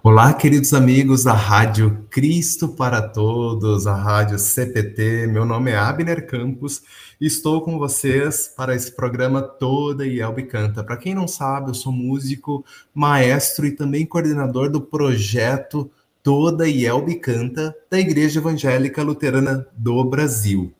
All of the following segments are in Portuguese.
Olá, queridos amigos da Rádio Cristo para Todos, a Rádio CPT. Meu nome é Abner Campos e estou com vocês para esse programa Toda e Elbe Canta. Para quem não sabe, eu sou músico, maestro e também coordenador do projeto Toda e Elbe Canta da Igreja Evangélica Luterana do Brasil.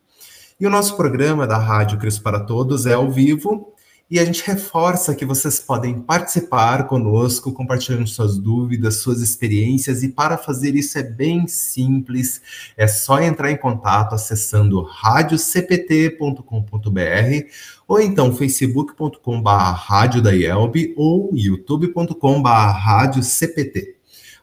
E o nosso programa da Rádio Cristo para Todos é ao vivo e a gente reforça que vocês podem participar conosco, compartilhando suas dúvidas, suas experiências, e para fazer isso é bem simples, é só entrar em contato acessando radiocpt.com.br ou então facebook.com.br ou youtube.com.br rádio CPT.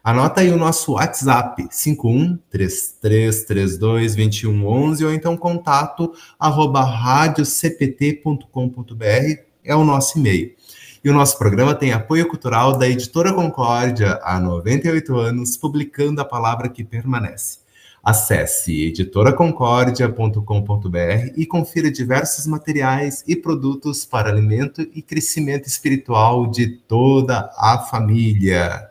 Anota aí o nosso WhatsApp, 5133322111 ou então contato arroba radiocpt.com.br é o nosso e-mail. E o nosso programa tem apoio cultural da Editora Concórdia há 98 anos, publicando a palavra que permanece. Acesse editoraconcordia.com.br e confira diversos materiais e produtos para alimento e crescimento espiritual de toda a família.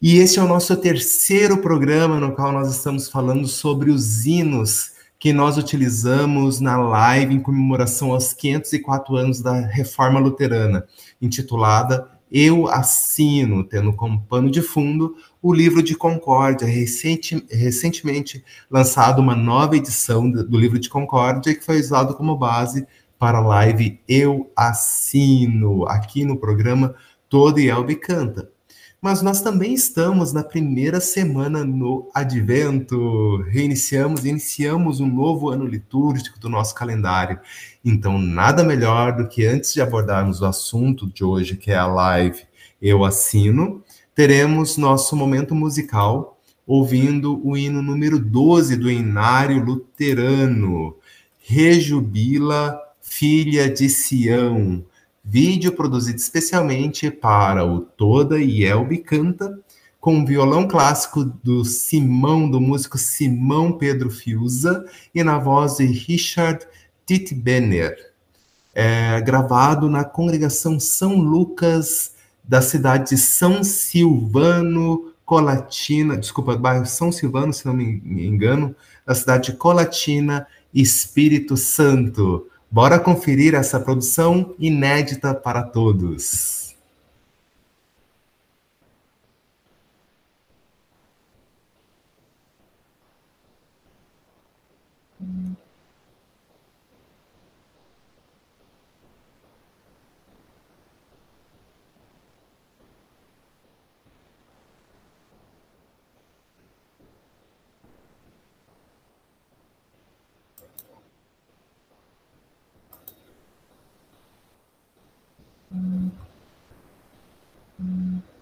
E esse é o nosso terceiro programa no qual nós estamos falando sobre os hinos que nós utilizamos na live em comemoração aos 504 anos da Reforma Luterana, intitulada Eu Assino, tendo como pano de fundo o livro de Concórdia, recente, recentemente lançado uma nova edição do livro de Concórdia, que foi usado como base para a live Eu Assino, aqui no programa Todo Elbe Canta mas nós também estamos na primeira semana no Advento. Reiniciamos, iniciamos um novo ano litúrgico do nosso calendário. Então, nada melhor do que antes de abordarmos o assunto de hoje, que é a live Eu Assino, teremos nosso momento musical ouvindo o hino número 12 do Inário Luterano, Rejubila, Filha de Sião vídeo produzido especialmente para o Toda e Elbe Canta, com violão clássico do Simão, do músico Simão Pedro Fiuza, e na voz de Richard Titbener, é, gravado na congregação São Lucas da cidade de São Silvano, Colatina, desculpa, bairro São Silvano, se não me engano, da cidade de Colatina, Espírito Santo. Bora conferir essa produção inédita para todos. Mm-hmm.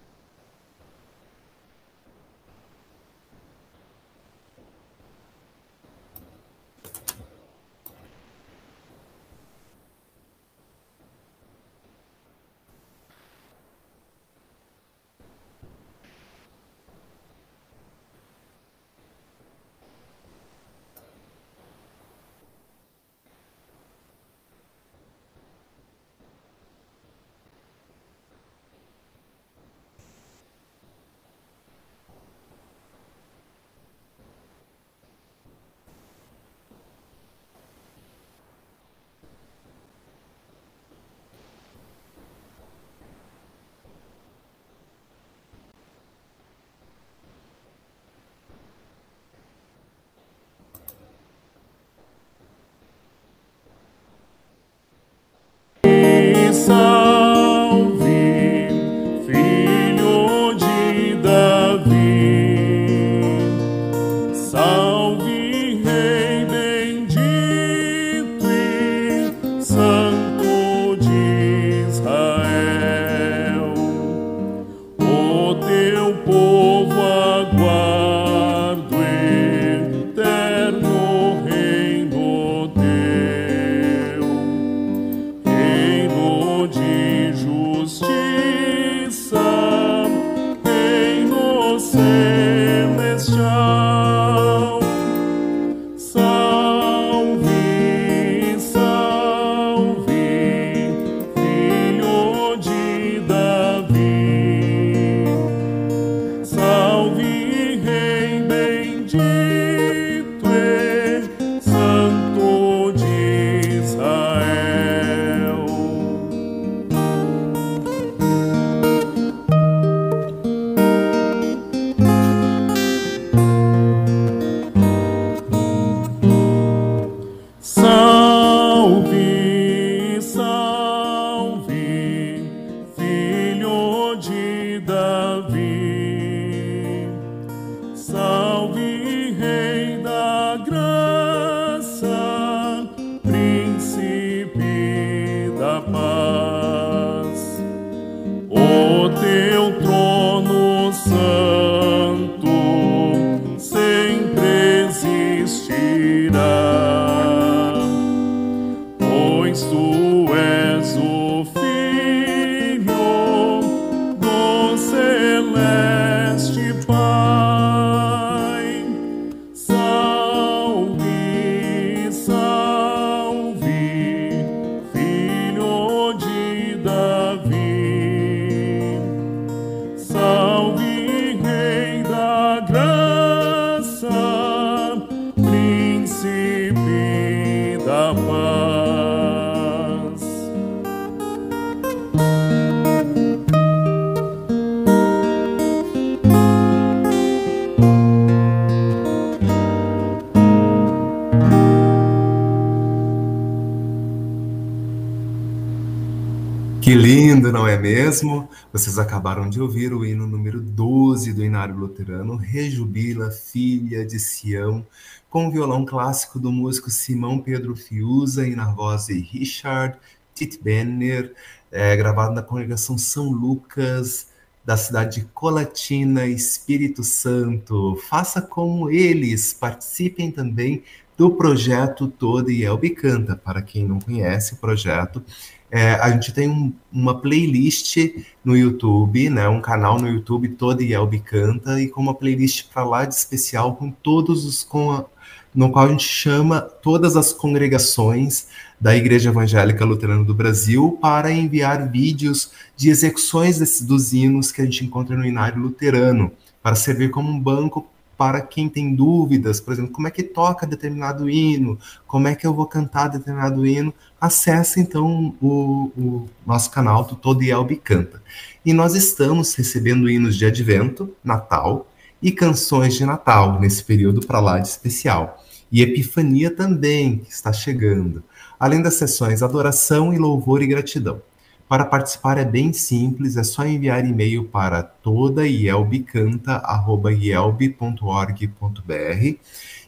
Mesmo, vocês acabaram de ouvir o hino número 12 do Inário Luterano, Rejubila, Filha de Sião, com o violão clássico do músico Simão Pedro Fiuza e na voz de Richard Titbenner, é, gravado na congregação São Lucas, da cidade de Colatina, Espírito Santo. Faça como eles, participem também do projeto Toda e Elbe Canta. Para quem não conhece o projeto, é, a gente tem um, uma playlist no YouTube, né, um canal no YouTube todo Yelbi Canta, e com uma playlist para lá de especial com todos os com a, no qual a gente chama todas as congregações da Igreja Evangélica Luterana do Brasil para enviar vídeos de execuções desses, dos hinos que a gente encontra no Inário Luterano, para servir como um banco para quem tem dúvidas, por exemplo, como é que toca determinado hino, como é que eu vou cantar determinado hino, acesse então o, o nosso canal do Todo Yelbi Canta. E nós estamos recebendo hinos de Advento, Natal e canções de Natal nesse período para lá de especial. E Epifania também que está chegando, além das sessões Adoração e Louvor e Gratidão. Para participar é bem simples, é só enviar e-mail para todaielbicanta.org.br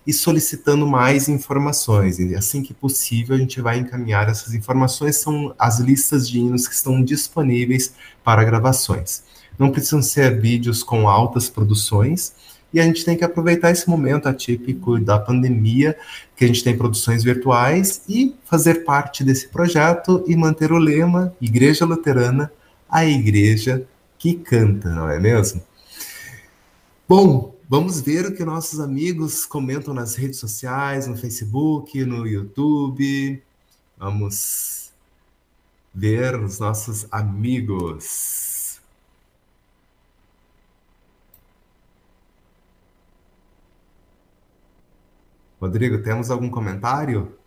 e solicitando mais informações. E assim que possível, a gente vai encaminhar essas informações. São as listas de hinos que estão disponíveis para gravações. Não precisam ser vídeos com altas produções, e a gente tem que aproveitar esse momento atípico da pandemia, que a gente tem produções virtuais, e fazer parte desse projeto e manter o lema Igreja Luterana, a igreja que canta, não é mesmo? Bom, vamos ver o que nossos amigos comentam nas redes sociais, no Facebook, no YouTube. Vamos ver os nossos amigos. Rodrigo, temos algum comentário?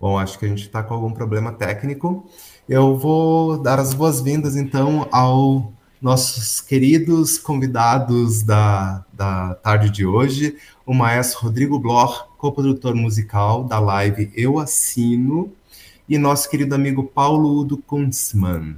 Bom, acho que a gente está com algum problema técnico. Eu vou dar as boas-vindas, então, aos nossos queridos convidados da, da tarde de hoje, o maestro Rodrigo Bloch, coprodutor musical da live Eu Assino, e nosso querido amigo Paulo Udo Kunzmann.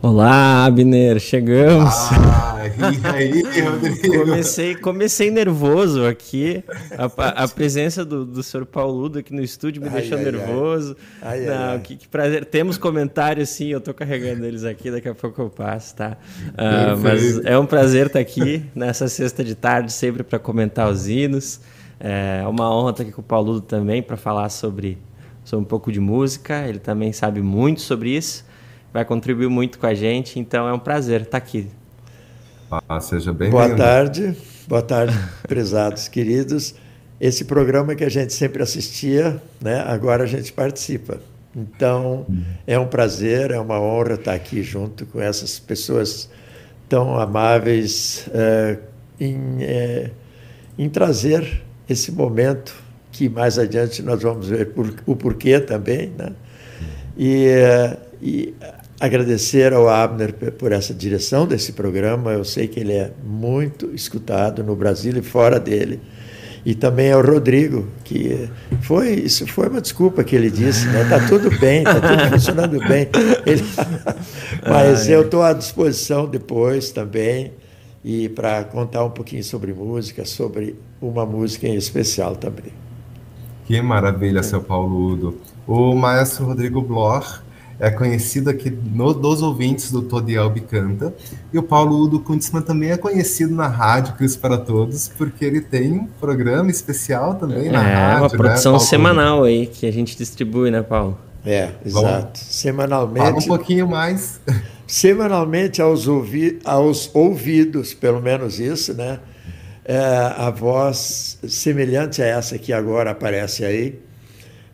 Olá, Abner, chegamos. Ah, e aí, Rodrigo? comecei, comecei nervoso aqui. A, a presença do, do senhor Paulo aqui no estúdio me ai, deixou ai, nervoso. Ai. Não, que, que, prazer. Temos comentários, sim, eu estou carregando eles aqui, daqui a pouco eu passo, tá? Uh, mas é um prazer estar aqui nessa sexta de tarde, sempre para comentar os hinos. É uma honra estar aqui com o Paulo também para falar sobre sobre um pouco de música, ele também sabe muito sobre isso, vai contribuir muito com a gente, então é um prazer estar aqui. Ah, seja bem-vindo. Boa tarde, boa tarde, prezados queridos. Esse programa que a gente sempre assistia, né, agora a gente participa. Então, é um prazer, é uma honra estar aqui junto com essas pessoas tão amáveis é, em, é, em trazer esse momento que mais adiante nós vamos ver por, o porquê também. Né? E, e agradecer ao Abner por essa direção desse programa. Eu sei que ele é muito escutado no Brasil e fora dele. E também ao Rodrigo, que foi, isso foi uma desculpa que ele disse, né? Tá tudo bem, tá tudo funcionando bem. Ele, mas eu estou à disposição depois também e para contar um pouquinho sobre música, sobre uma música em especial também. Que maravilha, seu Paulo Udo. O maestro Rodrigo Bloch é conhecido aqui no, dos ouvintes do Todielb Canta. E o Paulo Udo Kuntzmann também é conhecido na rádio Cristo para Todos, porque ele tem um programa especial também na é, rádio. É, uma produção né, semanal aí que a gente distribui, né, Paulo? É, exato. Semanalmente. Fala um pouquinho mais. Semanalmente aos, ouvi aos ouvidos, pelo menos isso, né? É, a voz semelhante a essa que agora aparece aí,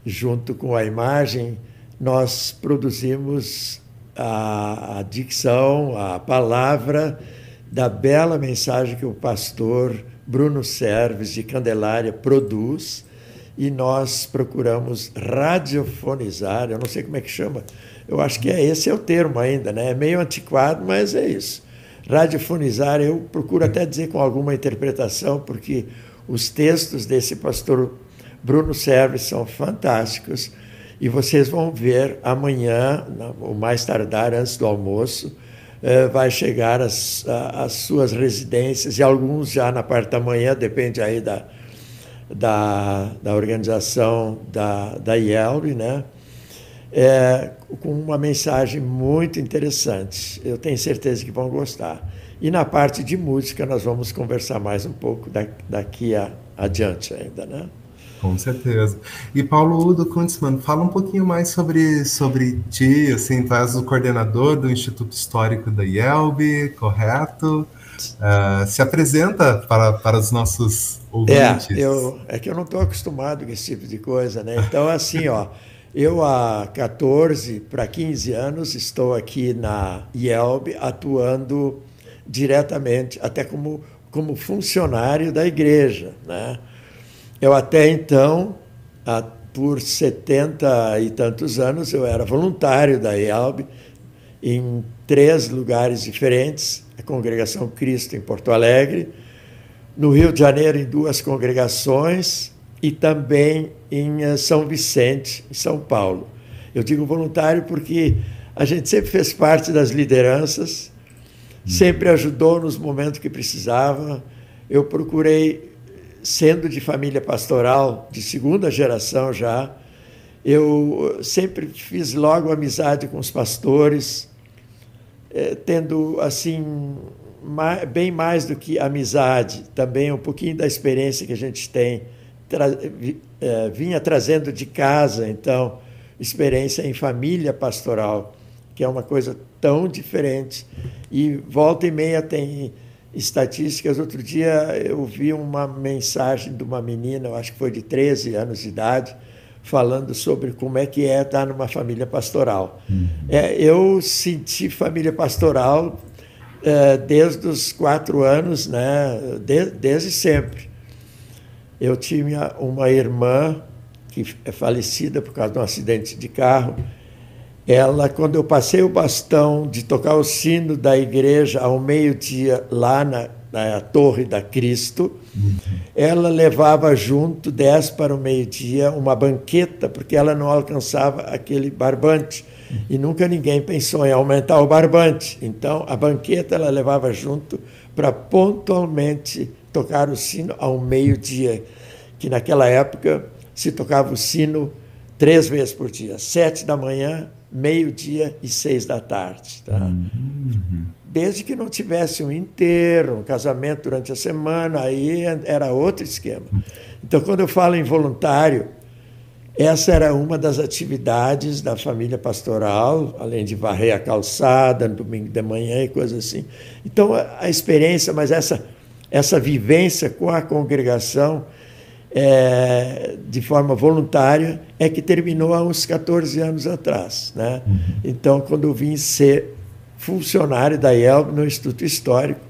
junto com a imagem nós produzimos a, a dicção, a palavra da bela mensagem que o pastor Bruno Serves de Candelária produz e nós procuramos radiofonizar, eu não sei como é que chama, eu acho que é esse é o termo ainda, né? É meio antiquado, mas é isso. Radiofonizar, eu procuro até dizer com alguma interpretação, porque os textos desse pastor Bruno Serves são fantásticos e vocês vão ver amanhã, ou mais tardar, antes do almoço, eh, vai chegar as suas residências, e alguns já na parte da manhã, depende aí da, da, da organização da, da IELB, né? É, com uma mensagem muito interessante. Eu tenho certeza que vão gostar. E na parte de música, nós vamos conversar mais um pouco daqui a, adiante ainda, né? Com certeza. E Paulo Udo Kuntzmann, fala um pouquinho mais sobre, sobre ti, assim, tu és o coordenador do Instituto Histórico da IELB, correto? Uh, se apresenta para, para os nossos ouvintes. É, eu, é que eu não estou acostumado com esse tipo de coisa, né? Então, assim, ó, eu há 14 para 15 anos estou aqui na IELB atuando diretamente, até como, como funcionário da igreja, né? Eu até então, por 70 e tantos anos, eu era voluntário da IALB em três lugares diferentes, a Congregação Cristo em Porto Alegre, no Rio de Janeiro em duas congregações e também em eh, São Vicente, em São Paulo. Eu digo voluntário porque a gente sempre fez parte das lideranças, sempre ajudou nos momentos que precisava. Eu procurei sendo de família pastoral de segunda geração já, eu sempre fiz logo amizade com os pastores, eh, tendo assim bem mais do que amizade, também um pouquinho da experiência que a gente tem, eh, vinha trazendo de casa, então, experiência em família pastoral, que é uma coisa tão diferente. E volta e meia tem estatísticas. Outro dia eu vi uma mensagem de uma menina, eu acho que foi de 13 anos de idade, falando sobre como é que é estar numa família pastoral. Uhum. É, eu senti família pastoral é, desde os quatro anos, né, de, desde sempre. Eu tinha uma irmã que é falecida por causa de um acidente de carro, ela, quando eu passei o bastão de tocar o sino da igreja ao meio-dia lá na, na, Torre da Cristo, ela levava junto, 10 para o meio-dia, uma banqueta, porque ela não alcançava aquele barbante. E nunca ninguém pensou em aumentar o barbante. Então, a banqueta ela levava junto para pontualmente tocar o sino ao meio-dia, que naquela época se tocava o sino três vezes por dia, sete da manhã, meio-dia e seis da tarde. Tá? Uhum. Desde que não tivesse um enterro, um casamento durante a semana, aí era outro esquema. Então, quando eu falo em voluntário, essa era uma das atividades da família pastoral, além de varrer a calçada no domingo de manhã e coisas assim. Então, a experiência, mas essa, essa vivência com a congregação é, de forma voluntária é que terminou há uns 14 anos atrás. Né? Uhum. Então, quando eu vim ser funcionário da IELB no Instituto Histórico,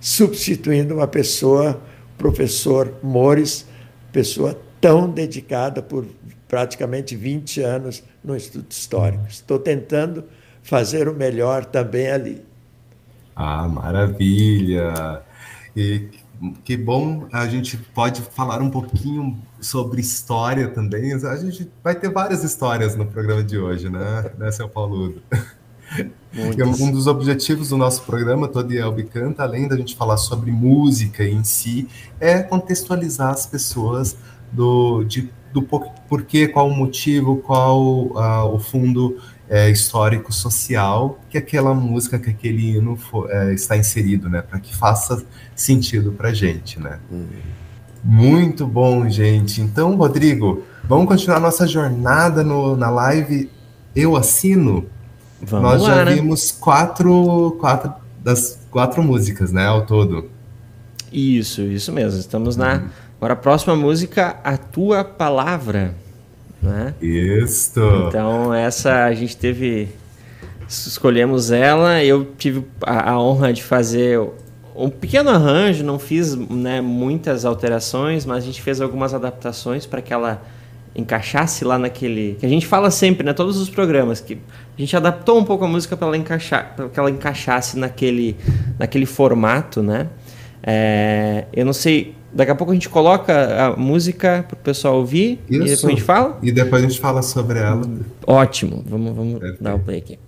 substituindo uma pessoa, professor Mores, pessoa tão dedicada por praticamente 20 anos no Instituto Histórico. Estou tentando fazer o melhor também ali. Ah, maravilha! E que bom a gente pode falar um pouquinho sobre história também. A gente vai ter várias histórias no programa de hoje, né, né seu Paulo? Um dos objetivos do nosso programa, Todo Elbe Canta, além da gente falar sobre música em si, é contextualizar as pessoas do, de, do porquê, qual o motivo, qual uh, o fundo é, histórico social que aquela música, que aquele hino for, é, está inserido, né? Para que faça sentido para gente, né? Uhum. Muito bom, gente. Então, Rodrigo, vamos continuar nossa jornada no, na live Eu Assino. Vamos Nós lá, já né? vimos quatro, quatro das quatro músicas, né, ao todo. Isso, isso mesmo. Estamos na. Uhum. Agora, a próxima música, A Tua Palavra. Né? Isso. Então essa a gente teve, escolhemos ela. Eu tive a, a honra de fazer um pequeno arranjo, não fiz né, muitas alterações, mas a gente fez algumas adaptações para que ela encaixasse lá naquele. Que a gente fala sempre, né? Todos os programas, que a gente adaptou um pouco a música para ela encaixar, para que ela encaixasse naquele, naquele formato, né? É, eu não sei Daqui a pouco a gente coloca a música para o pessoal ouvir Isso. e depois a gente fala? E depois a gente fala sobre ela. Ótimo, vamos, vamos dar o play aqui.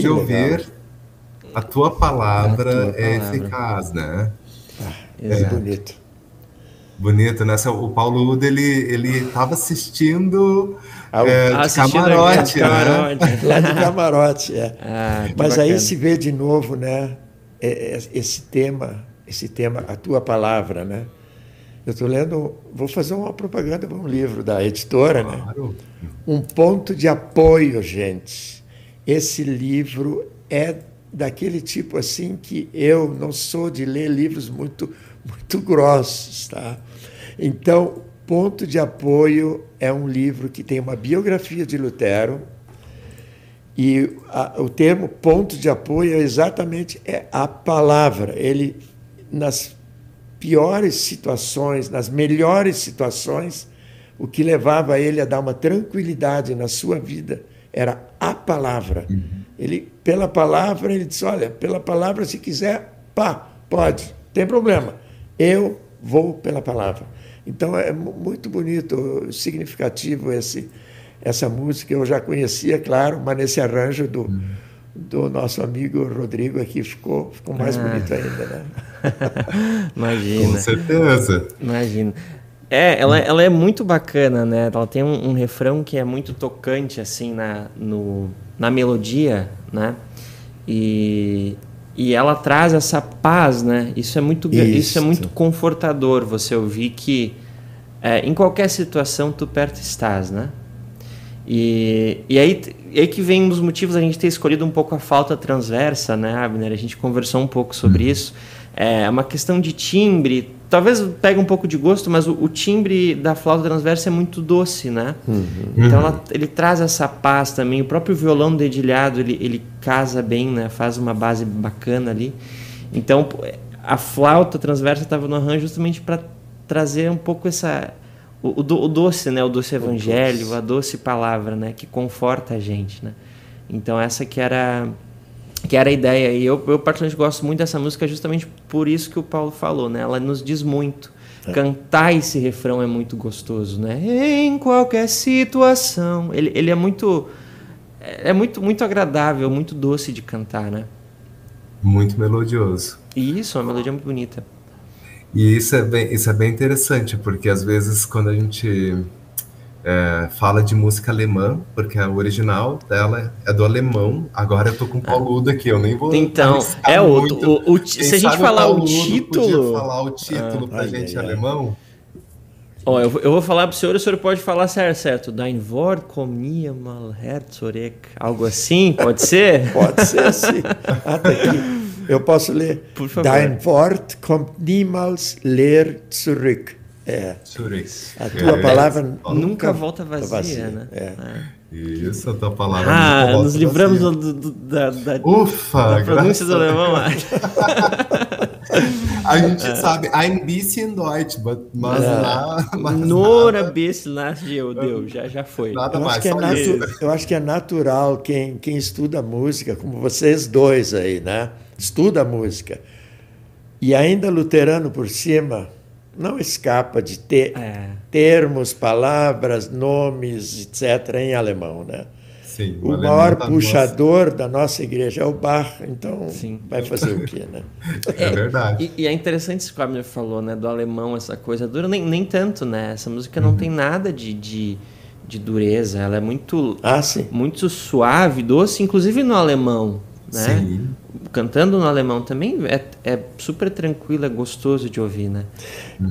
De ouvir a tua palavra, a tua é palavra. eficaz, né? Ah, é bonito. Bonito, né? O Paulo Udo, ele ele estava assistindo, ah, é, assistindo camarote, né? camarote. Lá de camarote, é. Ah, Mas bacana. aí se vê de novo, né? É, é, esse tema, esse tema, a tua palavra, né? Eu estou lendo, vou fazer uma propaganda para um livro da editora, né? claro. né? Um ponto de apoio, gente esse livro é daquele tipo assim que eu não sou de ler livros muito muito grossos, tá? Então, Ponto de Apoio é um livro que tem uma biografia de Lutero e a, o termo ponto de apoio é exatamente é a palavra. Ele nas piores situações, nas melhores situações, o que levava ele a dar uma tranquilidade na sua vida era a palavra. Uhum. Ele, pela palavra, ele disse: olha, pela palavra, se quiser, pá, pode, tem problema. Eu vou pela palavra. Então é muito bonito, significativo esse, essa música. Eu já conhecia, claro, mas nesse arranjo do, uhum. do nosso amigo Rodrigo aqui ficou, ficou mais ah. bonito ainda, né? Imagina. Com certeza. Imagina. É, ela, ela é muito bacana, né? Ela tem um, um refrão que é muito tocante, assim, na, no, na melodia, né? E, e ela traz essa paz, né? Isso é muito, isso. isso é muito confortador, você ouvir que é, em qualquer situação tu perto estás, né? E, e, aí, e aí que vem os motivos a gente ter escolhido um pouco a falta transversa, né, Abner? A gente conversou um pouco sobre uhum. isso. É uma questão de timbre, talvez pegue um pouco de gosto, mas o, o, timbre da flauta transversa é muito doce, né? Uhum. Então ela, ele traz essa paz também. O próprio violão dedilhado ele, ele casa bem, né? Faz uma base bacana ali. Então a flauta transversa estava no arranjo justamente para trazer um pouco essa o, o, o, doce, né? O doce evangelho, o doce. a doce palavra, né? Que conforta a gente, né? Então essa que era que era a ideia e eu, eu particularmente gosto muito dessa música justamente por isso que o Paulo falou, né? Ela nos diz muito. É. Cantar esse refrão é muito gostoso, né? Em qualquer situação, ele, ele é muito é muito muito agradável, muito doce de cantar, né? Muito melodioso. Isso, uma melodia muito bonita. E isso é bem, isso é bem interessante, porque às vezes quando a gente é, fala de música alemã, porque a original dela é do alemão, agora eu tô com o Pauludo aqui, eu nem vou. Então, é o, o, o se a gente falar o, o título. falar o título ah, pra ai, gente ai, alemão. Ó, eu, eu vou falar pro senhor, o senhor pode falar certo, certo. Dein Wort mal Herzorek. Algo assim, pode ser? pode ser, sim. Até aqui. Eu posso ler. Por favor. Dein Wort kommt niemals leer zurück. É. A tua é. palavra nunca, nunca volta vazia, vazia. né? É. é. Isso, a tua palavra ah, nunca volta nos livramos do, do, da, da, Ufa, da pronúncia do alemão. a gente é. sabe, ein bisschen Deutsch, mas é. lá... Nora bisschen, lá, deu, deu, já, já foi. Nada eu mais, acho que é natu... Eu acho que é natural quem, quem estuda música, como vocês dois aí, né? estuda a música, e ainda luterano por cima, não escapa de ter é. termos, palavras, nomes, etc., em alemão, né? Sim, o, o maior tá puxador nossa. da nossa igreja é o Bach, então Sim. vai fazer o quê, né? É, verdade. E, e, é interessante isso que o Abner falou, né? Do alemão, essa coisa dura, nem, nem tanto, né? Essa música não uhum. tem nada de, de, de, dureza, ela é muito, ah, muito suave, doce, inclusive no alemão, né? Sim. Cantando no alemão também é, é super tranquilo, é gostoso de ouvir, né?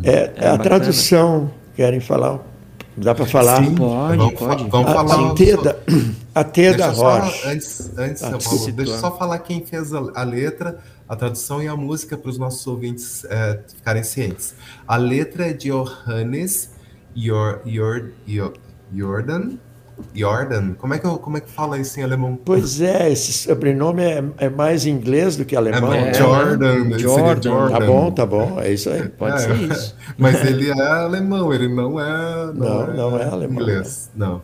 É, é a tradução, querem falar? Dá para falar? Sim, pode, vamos, pode. Vamos a, falar. A Teda, a teda Rocha. Antes, antes ah, Paulo, deixa eu só falar quem fez a, a, letra, a tradução e a música para os nossos ouvintes é, ficarem cientes. A letra é de Johannes Jordan Jordan? Como é que, eu, como é que fala isso em alemão? Pois é, esse sobrenome é, é mais inglês do que alemão. É, é Jordan, Jordan. Jordan. Tá bom, tá bom, é isso aí. Pode é, ser isso. Mas ele é alemão, ele não é. Não, não, é, não é alemão. Inglês, não.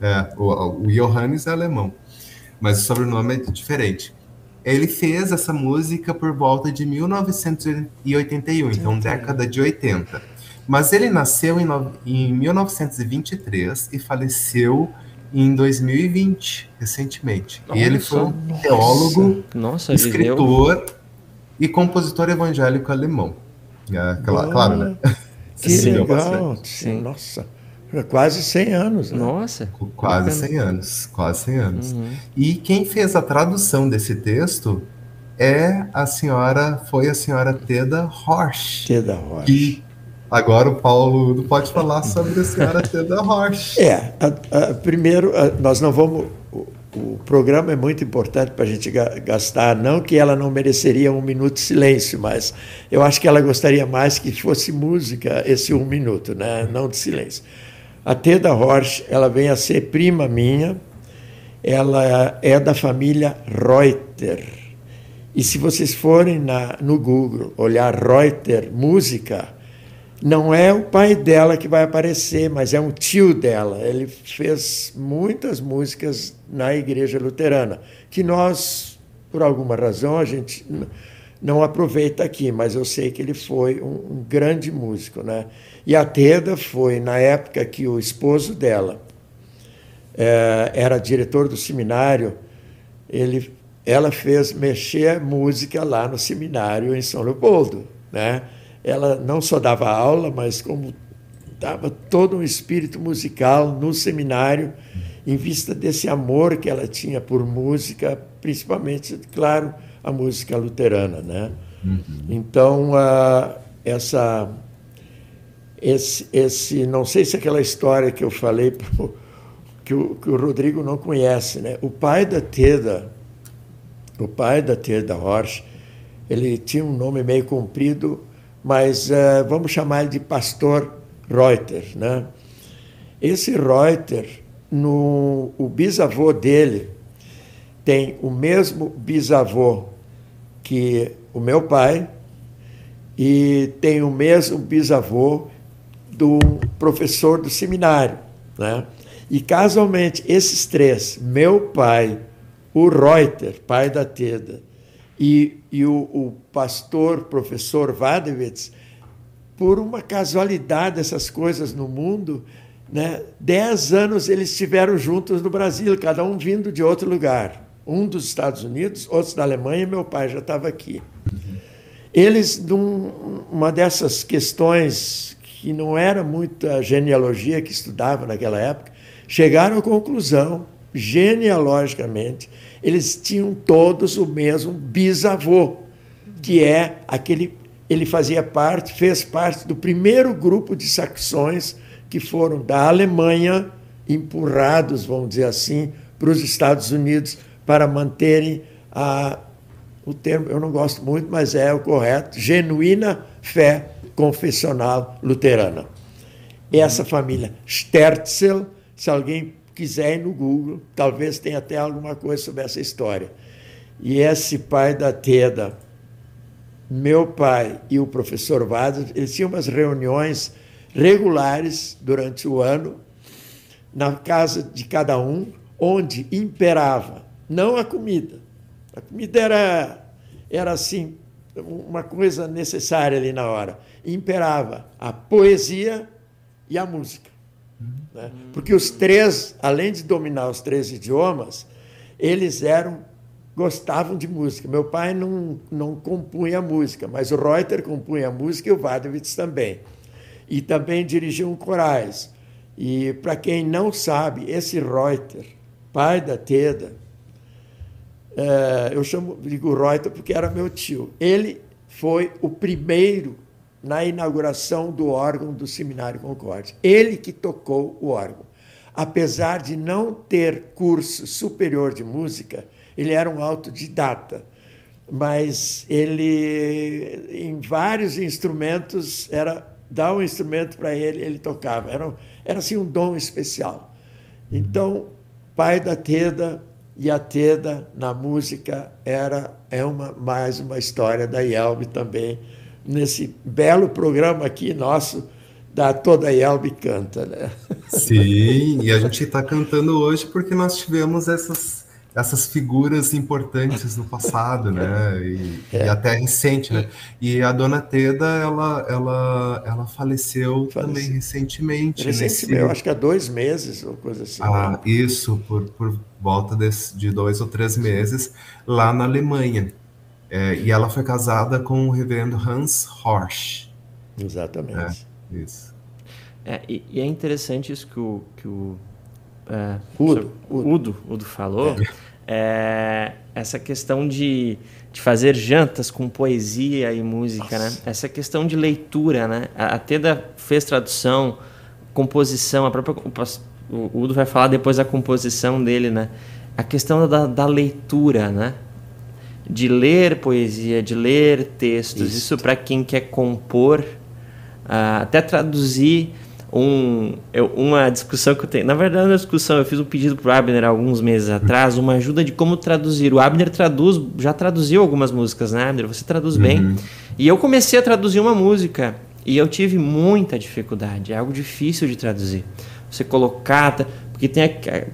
É, o, o Johannes é alemão, mas o sobrenome é diferente. Ele fez essa música por volta de 1981, então década de 80. Mas ele nasceu em, no... em 1923 e faleceu em 2020, recentemente. Nossa, e ele foi um teólogo, nossa, escritor viveu... e compositor evangélico alemão. É, claro, claro, né? Que Sim, legal. Sim. Nossa. Quase 100 anos. Né? Nossa. Quase 100 anos. Quase 100 anos. Uhum. E quem fez a tradução desse texto é a senhora, foi a senhora Teda Horsch. Teda Horsch. Que Agora o Paulo pode falar sobre a senhora Teda Rocha. É, a, a, primeiro, a, nós não vamos. O, o, programa é muito importante para a gente gastar. Não que ela não mereceria um minuto de silêncio, mas eu acho que ela gostaria mais que fosse música esse um minuto, né? não de silêncio. A Teda Horsch, ela vem a ser prima minha, ela é da família Reuter. E se vocês forem na, no Google olhar Reuter música, não é o pai dela que vai aparecer, mas é um tio dela. Ele fez muitas músicas na igreja luterana, que nós, por alguma razão, a gente não aproveita aqui, mas eu sei que ele foi um, um grande músico, né? E a Teda foi na época que o esposo dela é, era diretor do seminário, ele, ela fez mexer música lá no seminário em São Leopoldo, né? Ela não só dava aula, mas como dava todo um espírito musical no seminário, em vista desse amor que ela tinha por música, principalmente, claro, a música luterana, né? Uhum. Então, uh, essa, esse, esse, não sei se aquela história que eu falei pro, que, o, que o Rodrigo não conhece, né? O pai da Teda, o pai da Teda Horsch, ele tinha um nome meio comprido, mas uh, vamos chamar ele de Pastor Reuter, né? Esse Reuter, no, o bisavô dele tem o mesmo bisavô que o meu pai e tem o mesmo bisavô do professor do seminário, né? E casualmente esses três, meu pai, o Reuter, pai da Teda, e, e o, o pastor, professor Vadewitz, por uma casualidade dessas coisas no mundo, né, dez anos eles estiveram juntos no Brasil, cada um vindo de outro lugar. Um dos Estados Unidos, outros da Alemanha, meu pai já estava aqui. Eles, numa dessas questões que não era muita genealogia que estudava naquela época, chegaram à conclusão, genealogicamente, eles tinham todos o mesmo bisavô, que é aquele ele fazia parte, fez parte do primeiro grupo de saxões que foram da Alemanha empurrados, vamos dizer assim, para os Estados Unidos para manterem a o termo eu não gosto muito, mas é o correto, genuína fé confessional luterana. Essa família Sterzel, se alguém quiser ir no Google, talvez tenha até alguma coisa sobre essa história. E esse pai da Teda, meu pai e o professor Vado, eles tinham umas reuniões regulares durante o ano na casa de cada um, onde imperava não a comida. A comida era, era assim, uma coisa necessária ali na hora. Imperava a poesia e a música. Né? Porque os três, além de dominar os três idiomas, eles eram gostavam de música. Meu pai não, não compunha música, mas o Reuter compunha música e o Vadovitz também. E também dirigiam corais. E para quem não sabe, esse Reuter, pai da Teda, é, eu chamo, digo Reuter porque era meu tio. Ele foi o primeiro na inauguração do órgão do Seminário Concórdia. Ele que tocou o órgão. Apesar de não ter curso superior de música, ele era um autodidata, mas ele, em vários instrumentos, era dar um instrumento para ele, ele tocava. Era, era assim um dom especial. Então, pai da Teda e a Teda na música era é uma mais uma história da Yelbe também nesse belo programa aqui nosso da toda Yelbe canta, né? Sim, e a gente está cantando hoje porque nós tivemos essas essas figuras importantes no passado, né? E, é. e, até recente, né? E a dona Teda, ela, ela, ela faleceu, faleceu. também recentemente. Recentemente, nesse... eu acho que há dois meses ou coisa assim. Ah, né? isso, por, por volta desse, de dois ou três meses, lá na Alemanha. É, e ela foi casada com o reverendo Hans Horsch. Exatamente. É, isso. É, e, e, é interessante isso que o, que o é, Udo, Udo, Udo, falou, é. é. essa questão de, de fazer jantas com poesia e música, né? Nossa. né? Essa questão de leitura, né? A, a Teda fez tradução, composição, a própria o Udo vai falar depois da composição dele, né? A questão da, da leitura, né? De ler poesia, de ler textos, isso, isso para quem quer compor, uh, até traduzir um, eu, uma discussão que eu tenho. Na verdade, uma discussão, eu fiz um pedido para o Abner alguns meses atrás, uma ajuda de como traduzir. O Abner traduz, já traduziu algumas músicas, né, Abner? Você traduz uhum. bem. E eu comecei a traduzir uma música e eu tive muita dificuldade. É algo difícil de traduzir. Você colocar. Porque tem,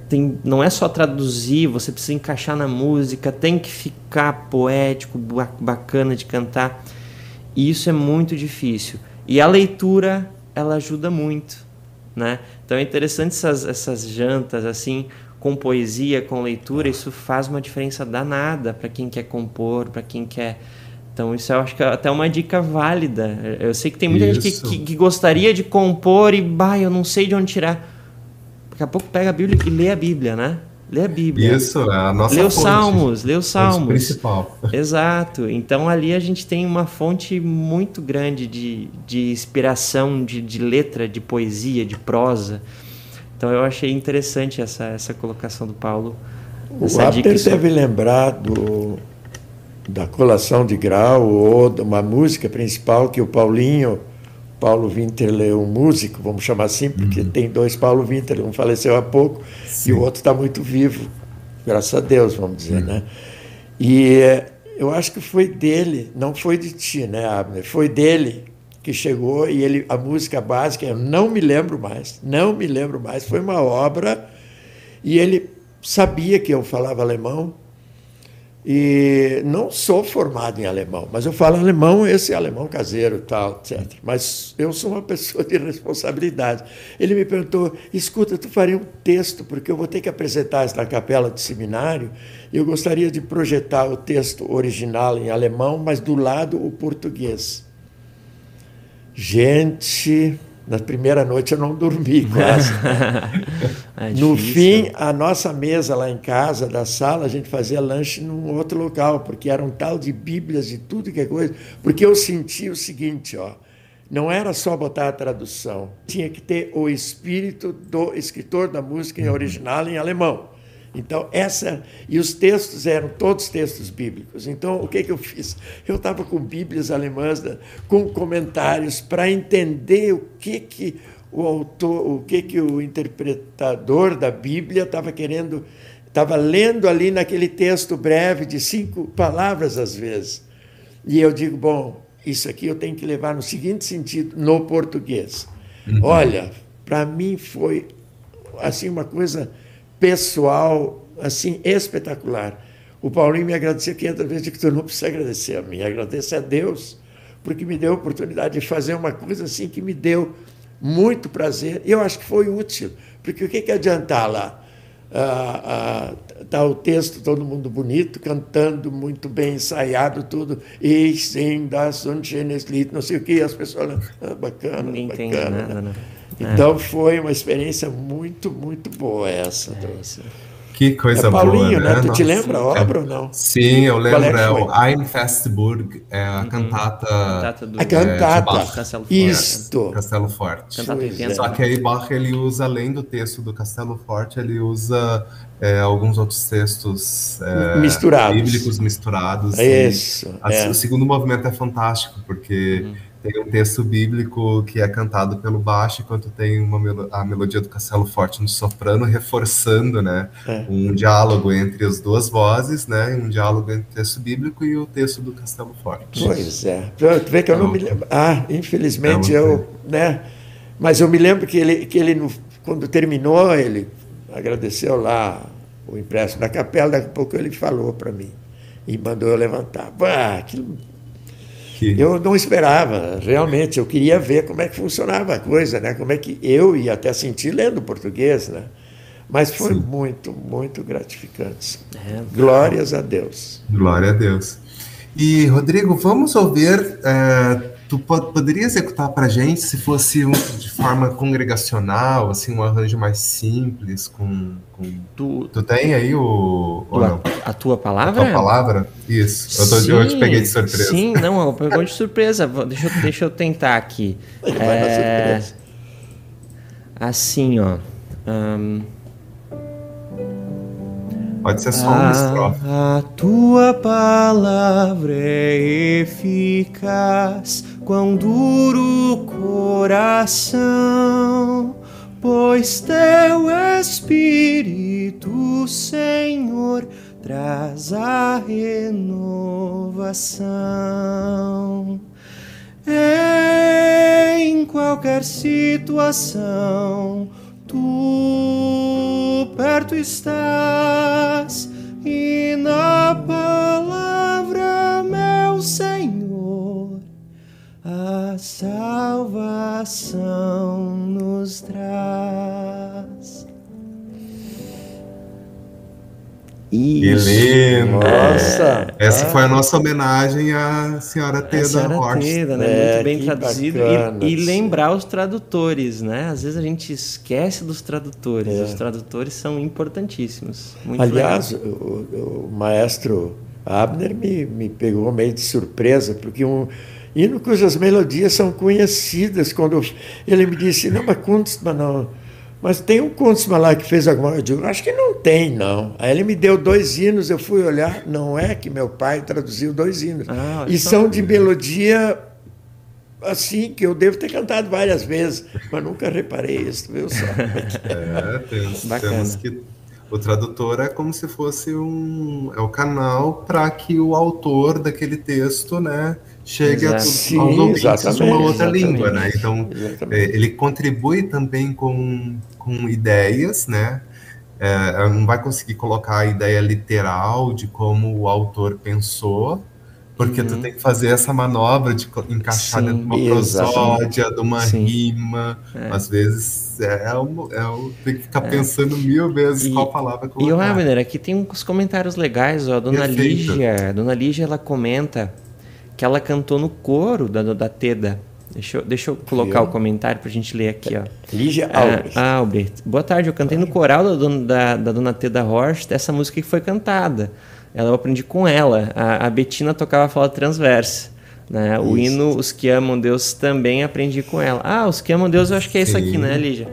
tem, não é só traduzir, você precisa encaixar na música, tem que ficar poético, bacana de cantar. E isso é muito difícil. E a leitura, ela ajuda muito, né? Então é interessante essas, essas jantas assim, com poesia, com leitura, isso faz uma diferença danada para quem quer compor, para quem quer então, isso eu acho que é até uma dica válida. Eu sei que tem muita isso. gente que, que, que, gostaria de compor e, bah, eu não sei de onde tirar. Daqui a pouco pega a Bíblia e lê a Bíblia, né? Lê a Bíblia. Isso, é a nossa Lê os Salmos, lê os Salmos. principal. Exato. Então, ali a gente tem uma fonte muito grande de, de inspiração, de, de letra, de poesia, de prosa. Então, eu achei interessante essa, essa colocação do Paulo. O Abner deve lembrar do da colação de grau ou de uma música principal que o Paulinho, Paulo Winterle, um músico, vamos chamar assim, porque uhum. tem dois Paulo Winterle, um faleceu há pouco Sim. e o outro está muito vivo, graças a Deus, vamos dizer, uhum. né? E eh, eu acho que foi dele, não foi de ti, né, Abner? Foi dele que chegou e ele a música básica, eu não me lembro mais, não me lembro mais, foi uma obra e ele sabia que eu falava alemão, e não sou formado em alemão, mas eu falo alemão, esse alemão caseiro, tal, etc. Mas eu sou uma pessoa de responsabilidade. Ele me perguntou: escuta, tu faria um texto, porque eu vou ter que apresentar isso na capela de seminário, e eu gostaria de projetar o texto original em alemão, mas do lado o português. Gente, na primeira noite eu não dormi quase. é no fim, a nossa mesa lá em casa, da sala, a gente fazia lanche num outro local, porque era um tal de bíblias e tudo que é coisa. Porque eu senti o seguinte, ó, não era só botar a tradução, tinha que ter o espírito do escritor da música em original em alemão. Então, essa. E os textos eram todos textos bíblicos. Então, o que, que eu fiz? Eu estava com Bíblias alemãs, né, com comentários, para entender o que, que o autor, o que, que o interpretador da Bíblia estava querendo, estava lendo ali naquele texto breve de cinco palavras às vezes. E eu digo, bom, isso aqui eu tenho que levar no seguinte sentido, no português. Uhum. Olha, para mim foi assim uma coisa pessoal, assim, espetacular. O Paulinho me agradeceu 500 vezes, que tu não precisa agradecer a mim, agradece a Deus, porque me deu a oportunidade de fazer uma coisa assim que me deu muito prazer. E eu acho que foi útil, porque o que, que adiantar lá? Ah, ah, tá o texto, todo mundo bonito, cantando muito bem ensaiado, tudo. E sim, das Lied, não sei o que, as pessoas. Ah, bacana, Ninguém bacana. Nada, né? Então é. foi uma experiência muito, muito boa essa. É que coisa é Paulinho, boa, né? né? Tu te lembra a obra ou não? Sim, eu lembro. É, é o Ein Festburg, é a uhum. cantata. cantata do, a cantata. É, Castelo Forte. Isto. Castelo Forte. Cantata Só que aí Bach ele usa, além do texto do Castelo Forte, ele usa é, alguns outros textos é, misturados. bíblicos misturados. Isso. A, é. O segundo movimento é fantástico, porque. Uhum tem um texto bíblico que é cantado pelo baixo, enquanto tem uma mel a melodia do Castelo Forte no soprano, reforçando né, é. um diálogo entre as duas vozes, né, um diálogo entre o texto bíblico e o texto do Castelo Forte. Pois é. Tu vê que eu não me lembro. Ah, infelizmente é eu. Né, mas eu me lembro que ele, que ele, quando terminou, ele agradeceu lá o empréstimo da capela, daqui a pouco ele falou para mim e mandou eu levantar. Ah, aquilo que... Eu não esperava, realmente. Eu queria ver como é que funcionava a coisa, né? Como é que eu ia até sentir lendo português, né? Mas foi Sim. muito, muito gratificante. É, Glórias a Deus. Glória a Deus. E, Rodrigo, vamos ouvir é, Tu poderia executar para gente se fosse um, de forma congregacional, assim, um arranjo mais simples, com. com... Tu, tu tem aí o. Tua, a tua palavra? A tua palavra? Isso. Eu, tô, sim, eu te peguei de surpresa. Sim, não, eu pegou de surpresa. Deixa eu, deixa eu tentar aqui. É, assim, ó. Um, Pode ser só uma estrofe. A tua palavra é eficaz quão duro o coração, pois teu Espírito, Senhor, traz a renovação. Em qualquer situação, tu tu perto estás e na palavra, meu Senhor, a salvação nos traz. Isso. Lindo! Nossa! Essa ah. foi a nossa homenagem à senhora Teda a senhora Horst. Teda, né? É, Muito bem traduzido. E, e, lembrar os tradutores, né? Às vezes a gente esquece dos tradutores. É. Os tradutores são importantíssimos. Muito Aliás, o, o, maestro Abner me, me pegou meio de surpresa, porque um hino cujas melodias são conhecidas, quando ele me disse, não, mas Kunstmann não mas tem um Kunstmann lá que fez alguma coisa. Eu digo, acho que não tem, não. Aí ele me deu dois hinos, eu fui olhar, não é que meu pai traduziu dois hinos. Ah, e são de melodia assim, que eu devo ter cantado várias vezes, mas nunca reparei isso, viu só? É, temos, temos que. O tradutor é como se fosse um. É o canal para que o autor daquele texto, né? Chega Exato. aos ouvintes de uma outra exatamente. língua, né? Então, é, ele contribui também com, com ideias, né? É, não vai conseguir colocar a ideia literal de como o autor pensou, porque uhum. tu tem que fazer essa manobra de encaixar Sim, dentro de uma prosódia, de uma Sim. rima. É. Às vezes é, um, é um, tem que ficar é. pensando mil vezes e, qual palavra colocar. E, o Abner, aqui tem uns comentários legais. Ó, a dona Perfeito. Lígia, a dona Lígia, ela comenta que ela cantou no coro da, da Teda. Deixa eu, deixa eu colocar o comentário para a gente ler aqui. Ó. Lígia Albert. Ah, Albert. Boa tarde, eu cantei no coral da, dona, da, da dona Teda Horst essa música que foi cantada. Ela eu aprendi com ela. A, a Betina tocava fala transversa. Né? O hino Os Que Amam Deus também aprendi com ela. Ah, Os Que Amam Deus eu acho que é isso aqui, né, Lígia?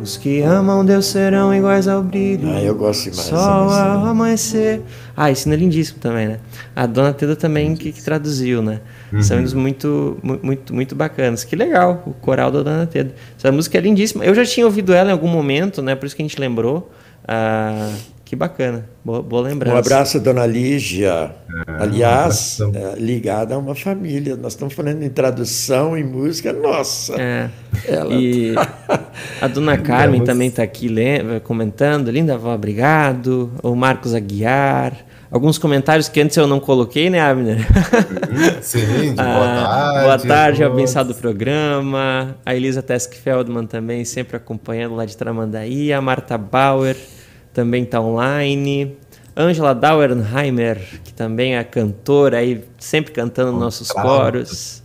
Os que amam Deus serão iguais ao brilho. Ah, eu gosto demais. Sol ao amanhecer. Ah, esse é lindíssimo também, né? A Dona Teda também que, que, traduziu, né? Uhum. São hinos muito, muito, muito bacanas. Que legal, o coral da Dona Teda. Essa música é lindíssima. Eu já tinha ouvido ela em algum momento, né? Por isso que a gente lembrou. Ah, que bacana, boa, boa lembrança. Um abraço, dona Lígia. É, Aliás, é, ligada a uma família. Nós estamos falando em tradução, em música, nossa. É. Ela... E a dona Carmen também está aqui comentando. Linda avó, obrigado. O Marcos Aguiar. Alguns comentários que antes eu não coloquei, né, Abner? Uhum. Sim, boa ah, tarde. Boa tarde, abençoado programa. A Elisa Tesk Feldman também sempre acompanhando lá de Tramandaí. A Marta Bauer também está online. Angela Dauernheimer, que também é cantora, aí, sempre cantando Contralto. nossos coros.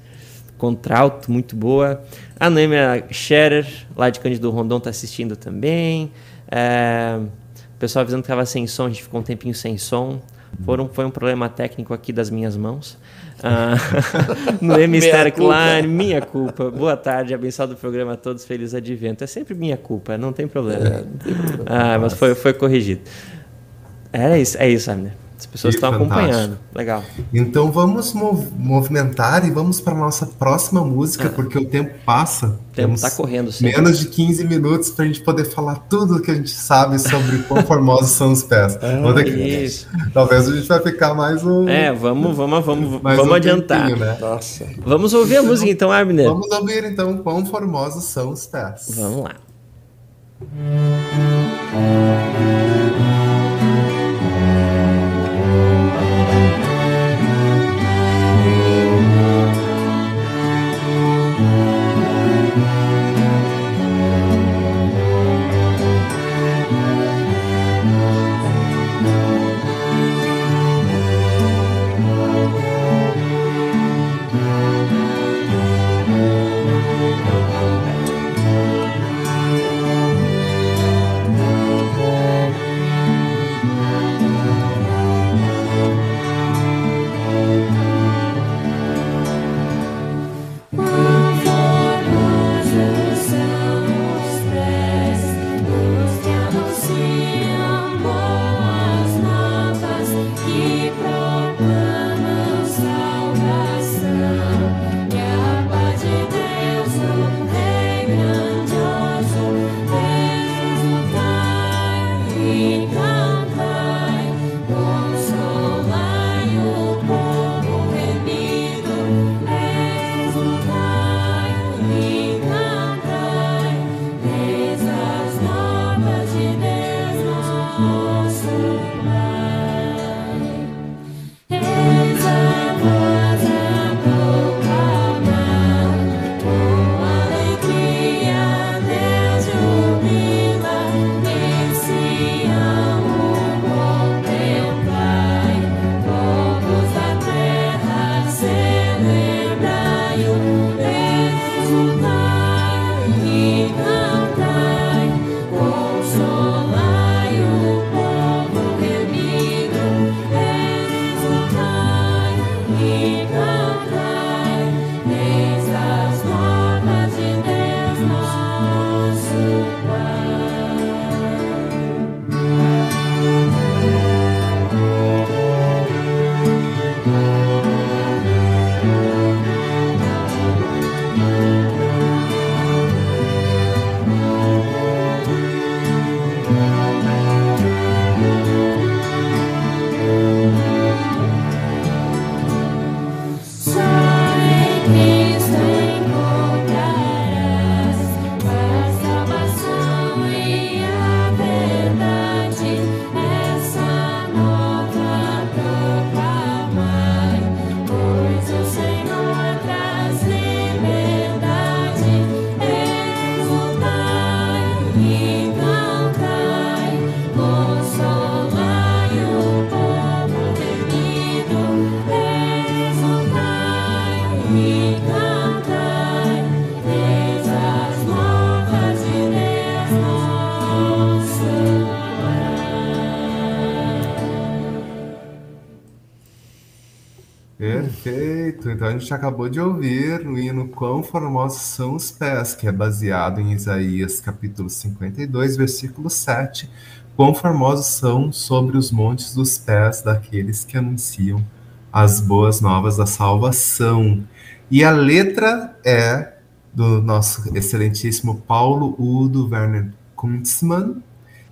Contralto, muito boa. A Noêmia Scherer, lá de Cândido Rondon, está assistindo também. É, o pessoal avisando que estava sem som, a gente ficou um tempinho sem som. Foram, foi um problema técnico aqui das minhas mãos. Ah, no Mistério Klein, minha culpa. Boa tarde, abençoado o programa a todos, feliz advento. É sempre minha culpa, não tem problema. É, não tem problema. Ah, mas foi, foi corrigido. É isso, é isso, Abner. As pessoas estão acompanhando. Legal. Então vamos mov movimentar e vamos para a nossa próxima música, ah. porque o tempo passa. O tempo está correndo. Sempre. Menos de 15 minutos para a gente poder falar tudo que a gente sabe sobre quão formosos são os pés. Ah, isso. Talvez a gente vai ficar mais um. É, vamos, vamos, vamos, vamos um adiantar. Tempinho, né? Nossa. Vamos ouvir a música então, Abner. Vamos ouvir então quão formosos são os pés. Vamos lá. you. Perfeito. Então a gente acabou de ouvir o hino Quão Formosos São os Pés, que é baseado em Isaías capítulo 52, versículo 7. Quão formosos são sobre os montes dos pés daqueles que anunciam as boas novas da salvação. E a letra é do nosso excelentíssimo Paulo Udo Werner Kuntzmann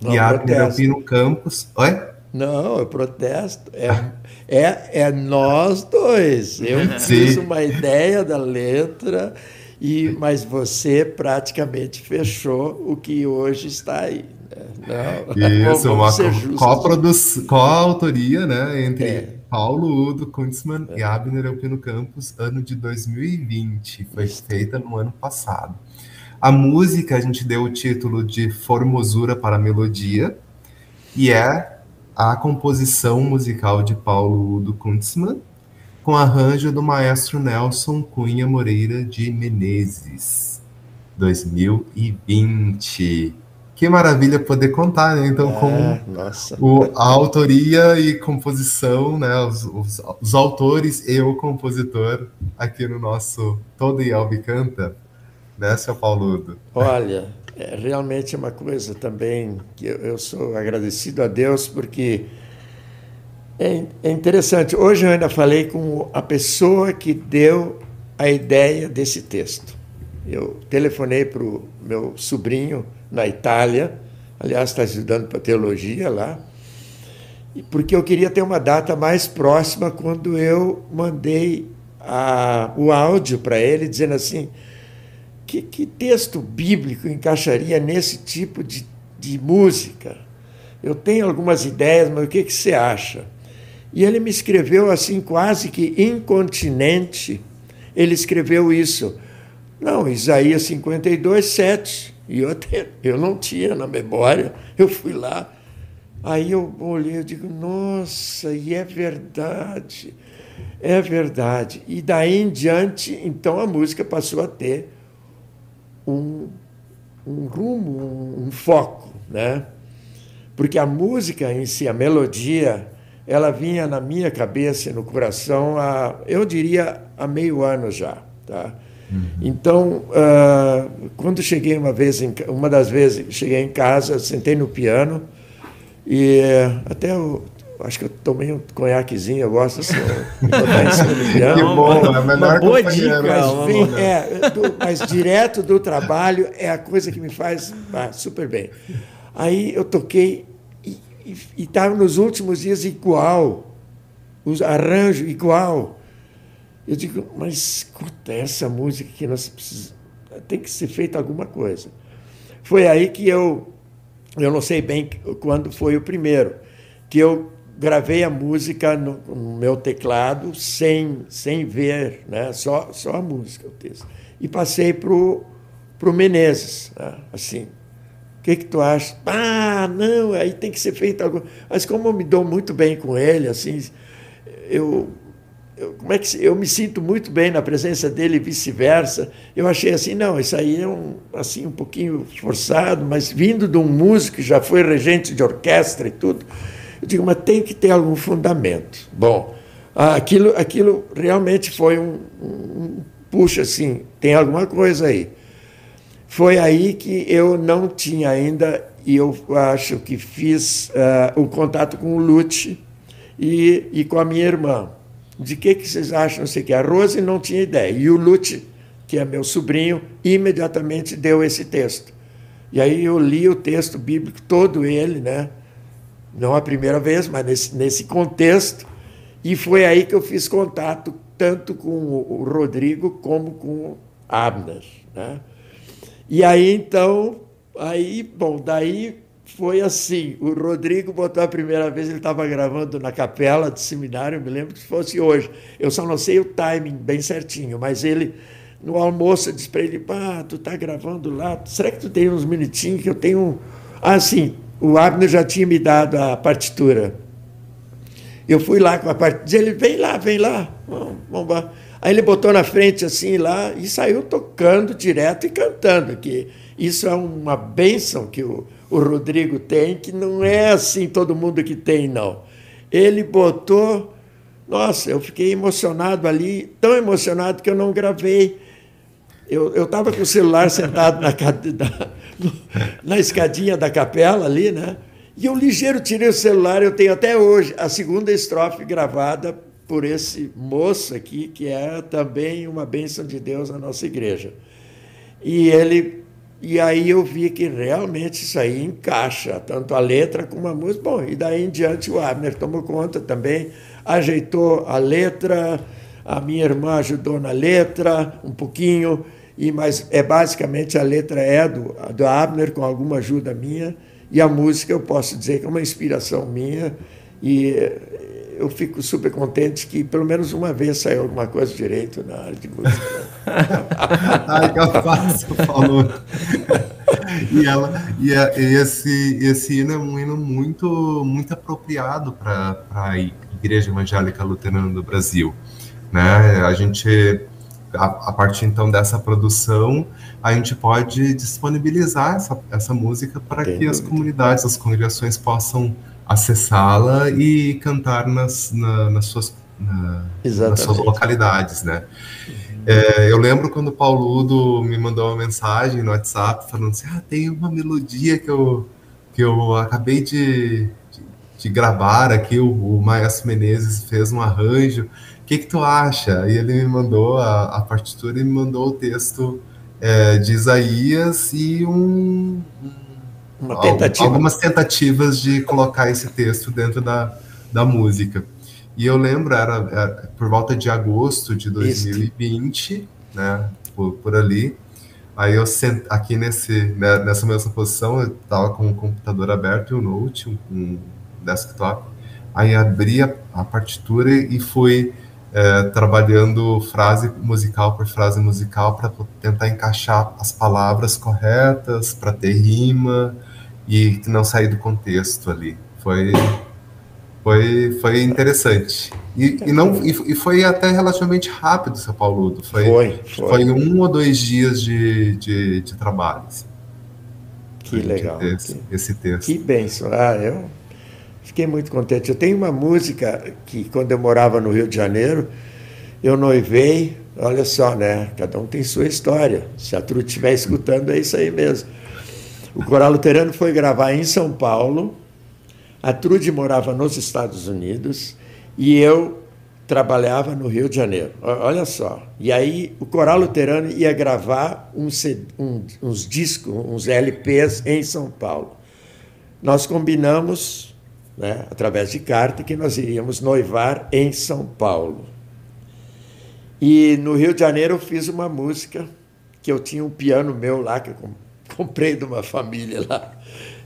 Não, e Abner Pino Campos. Oi? Não, eu protesto. É, é, é nós dois. Eu fiz uma ideia da letra, e mas você praticamente fechou o que hoje está aí. Né? Não, Isso, uma co-autoria né, entre é. Paulo Udo Kuntzmann é. e Abner Elpino Campos, ano de 2020. Foi Isso. feita no ano passado. A música a gente deu o título de Formosura para a Melodia, e é a composição musical de Paulo Udo Kuntzmann, com arranjo do maestro Nelson Cunha Moreira de Menezes, 2020. Que maravilha poder contar, né? Então, com o, a autoria e composição, né? Os, os, os, autores e o compositor aqui no nosso Todo e Albi Canta, né, seu Pauludo? Olha, é realmente uma coisa também que eu, eu sou agradecido a Deus porque é, é interessante. Hoje eu ainda falei com a pessoa que deu a ideia desse texto. Eu telefonei para o meu sobrinho na Itália, aliás, está estudando para teologia lá, porque eu queria ter uma data mais próxima quando eu mandei a, o áudio para ele, dizendo assim: que, que texto bíblico encaixaria nesse tipo de, de música? Eu tenho algumas ideias, mas o que, que você acha? E ele me escreveu assim, quase que incontinente, ele escreveu isso. Não, Isaías 52, 7. E eu, eu não tinha na memória, eu fui lá. Aí eu olhei e digo, nossa, e é verdade, é verdade. E daí em diante, então a música passou a ter um, um rumo, um, um foco, né? Porque a música em si, a melodia, ela vinha na minha cabeça e no coração há, eu diria, há meio ano já, tá? Uhum. Então, uh, quando cheguei uma vez, em, uma das vezes, cheguei em casa, sentei no piano e até eu, Acho que eu tomei um conhaquezinho, eu gosto assim, botar em cima do piano. Que bom, é melhor uma boa dica. Mas, vem, é, do, mas direto do trabalho é a coisa que me faz ah, super bem. Aí eu toquei e estava nos últimos dias igual, os arranjos igual. Eu digo, mas escuta essa música que nós precisamos, tem que ser feita alguma coisa. Foi aí que eu, eu não sei bem quando foi o primeiro, que eu gravei a música no, no, meu teclado sem, sem ver, né? só, só a música, o texto. E passei para o Menezes, né? assim. O que, que tu acha? Ah, não, aí tem que ser feito algo. Mas como eu me dou muito bem com ele, assim, eu, eu, como é que eu me sinto muito bem na presença dele e vice-versa. Eu achei assim, não, isso aí é um assim um pouquinho forçado, mas vindo de um músico que já foi regente de orquestra e tudo, eu digo, mas tem que ter algum fundamento. Bom, aquilo, aquilo realmente foi um, um puxa assim, tem alguma coisa aí. Foi aí que eu não tinha ainda, e eu acho que fiz uh, o contato com o Lute e, e com a minha irmã. De que, que vocês acham? Não sei que. A Rose não tinha ideia. E o Lute, que é meu sobrinho, imediatamente deu esse texto. E aí eu li o texto bíblico todo ele, né? Não a primeira vez, mas nesse, nesse contexto. E foi aí que eu fiz contato tanto com o Rodrigo como com o Abner. Né? E aí, então, aí, bom, daí foi assim, o Rodrigo botou a primeira vez, ele estava gravando na capela do seminário, eu me lembro que fosse hoje. Eu só não sei o timing bem certinho, mas ele, no almoço, disse para ele, tu tá gravando lá, será que tu tem uns minutinhos que eu tenho... Ah, sim, o Abner já tinha me dado a partitura. Eu fui lá com a partitura, ele vem lá, vem lá, vamos lá. Aí ele botou na frente assim lá e saiu tocando direto e cantando, que isso é uma bênção que o, o Rodrigo tem, que não é assim todo mundo que tem, não. Ele botou Nossa, eu fiquei emocionado ali, tão emocionado que eu não gravei. Eu estava com o celular sentado na, na escadinha da capela ali, né? E eu ligeiro tirei o celular, eu tenho até hoje a segunda estrofe gravada por esse moço aqui, que é também uma bênção de Deus na nossa igreja. E ele e aí eu vi que realmente isso aí encaixa, tanto a letra como a música. Bom, e daí em diante o Abner tomou conta também, ajeitou a letra, a minha irmã ajudou na letra um pouquinho, e mas é basicamente a letra é do, do Abner com alguma ajuda minha, e a música eu posso dizer que é uma inspiração minha, e eu fico super contente que pelo menos uma vez saiu alguma coisa direito na área de música. Ai, capaz, falou. e, ela, e, e, esse, esse hino é um hino muito, muito apropriado para a Igreja Evangélica Luterana do Brasil. Né? A gente, a, a partir então dessa produção, a gente pode disponibilizar essa, essa música para que as comunidades, as congregações possam acessá-la e cantar nas, na, nas, suas, na, nas suas localidades, né? É, eu lembro quando o Paulo Udo me mandou uma mensagem no WhatsApp falando assim, ah, tem uma melodia que eu, que eu acabei de, de, de gravar aqui, o, o Maestro Menezes fez um arranjo, que que tu acha? E ele me mandou a, a partitura e me mandou o texto é, de Isaías e um, um uma tentativa. algumas tentativas de colocar esse texto dentro da, da música. E eu lembro, era, era por volta de agosto de 2020, Isso. né, por, por, ali. Aí eu sent, aqui nesse, né, nessa mesma posição, eu estava com o computador aberto e o Note, um, um desktop. Aí abri a, a partitura e fui é, trabalhando frase musical por frase musical para tentar encaixar as palavras corretas, para ter rima, e não sair do contexto ali. Foi foi, foi interessante. E, e não, e, e, foi até relativamente rápido, São Paulo. Foi, foi, foi. foi um ou dois dias de, de, de trabalho. Assim, que legal. Esse, que, esse texto. Que benção. Ah, eu fiquei muito contente. Eu tenho uma música que, quando eu morava no Rio de Janeiro, eu noivei. Olha só, né? Cada um tem sua história. Se a Tru estiver escutando, é isso aí mesmo. O Coral Luterano foi gravar em São Paulo, a Trude morava nos Estados Unidos e eu trabalhava no Rio de Janeiro. Olha só. E aí o Coral Luterano ia gravar uns discos, uns LPs em São Paulo. Nós combinamos, né, através de carta, que nós iríamos noivar em São Paulo. E no Rio de Janeiro eu fiz uma música que eu tinha um piano meu lá que eu comprei de uma família lá.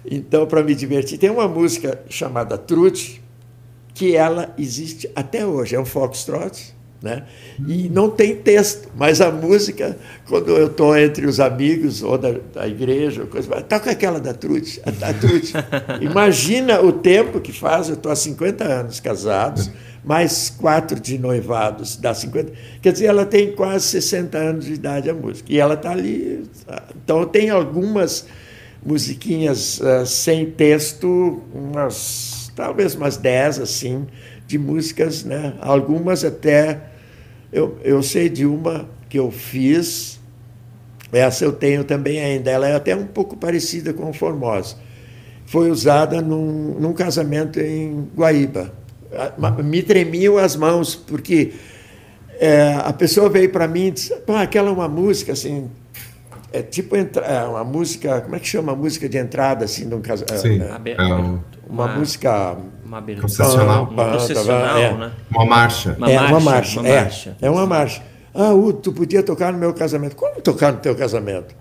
Então, para me divertir, tem uma música chamada Trude, que ela existe até hoje, é um foxtrot, né? E não tem texto, mas a música, quando eu estou entre os amigos ou da, da igreja, coisa, toca aquela da Trude, a, a Trude. Imagina o tempo que faz, eu estou há 50 anos casados, mais quatro de noivados, dá 50. Quer dizer, ela tem quase 60 anos de idade a música. E ela está ali. Então, tem algumas musiquinhas uh, sem texto, umas, talvez umas 10, assim, de músicas, né? Algumas até. Eu, eu sei de uma que eu fiz, essa eu tenho também ainda. Ela é até um pouco parecida com Formosa. Foi usada num, num casamento em Guaíba me tremiam as mãos, porque é, a pessoa veio para mim e disse, Pô, aquela é uma música assim, é tipo é uma música, como é que chama a música de entrada assim de um casamento? Sim, é, é uma, uma, música uma processional, uma, processional é. né? uma marcha. Uma é marcha, uma marcha, uma é, marcha. é uma marcha. Ah, uh, tu podia tocar no meu casamento. Como tocar no teu casamento?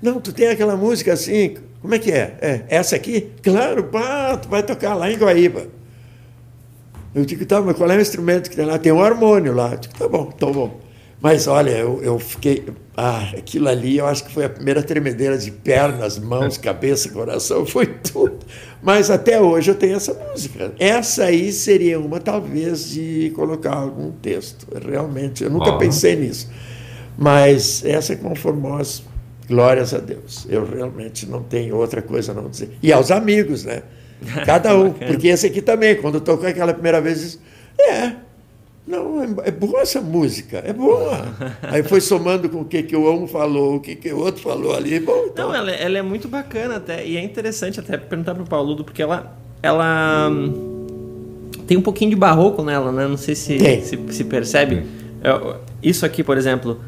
Não, tu tem aquela música assim, como é que é? é essa aqui? Claro, pá, tu vai tocar lá em Guaíba. Eu digo, tá, mas qual é o instrumento que tem lá? Tem um harmônio lá. Eu digo, tá bom, tá bom. Mas olha, eu, eu fiquei. Ah, aquilo ali eu acho que foi a primeira tremedeira de pernas, mãos, cabeça, coração, foi tudo. Mas até hoje eu tenho essa música. Essa aí seria uma, talvez, de colocar algum texto. Realmente, eu nunca pensei nisso. Mas essa é conformosa. Glórias a Deus. Eu realmente não tenho outra coisa a não dizer. E aos amigos, né? Cada um. Porque esse aqui também, quando tocou aquela primeira vez, disse, é, Não, é, é boa essa música, é boa. Aí foi somando com o que, que o um falou, o que, que o outro falou ali. Bom, então... Não, ela, ela é muito bacana até, e é interessante até perguntar para o Paulo, porque ela, ela tem um pouquinho de barroco nela, né? Não sei se, se, se, percebe. É, isso aqui, por exemplo.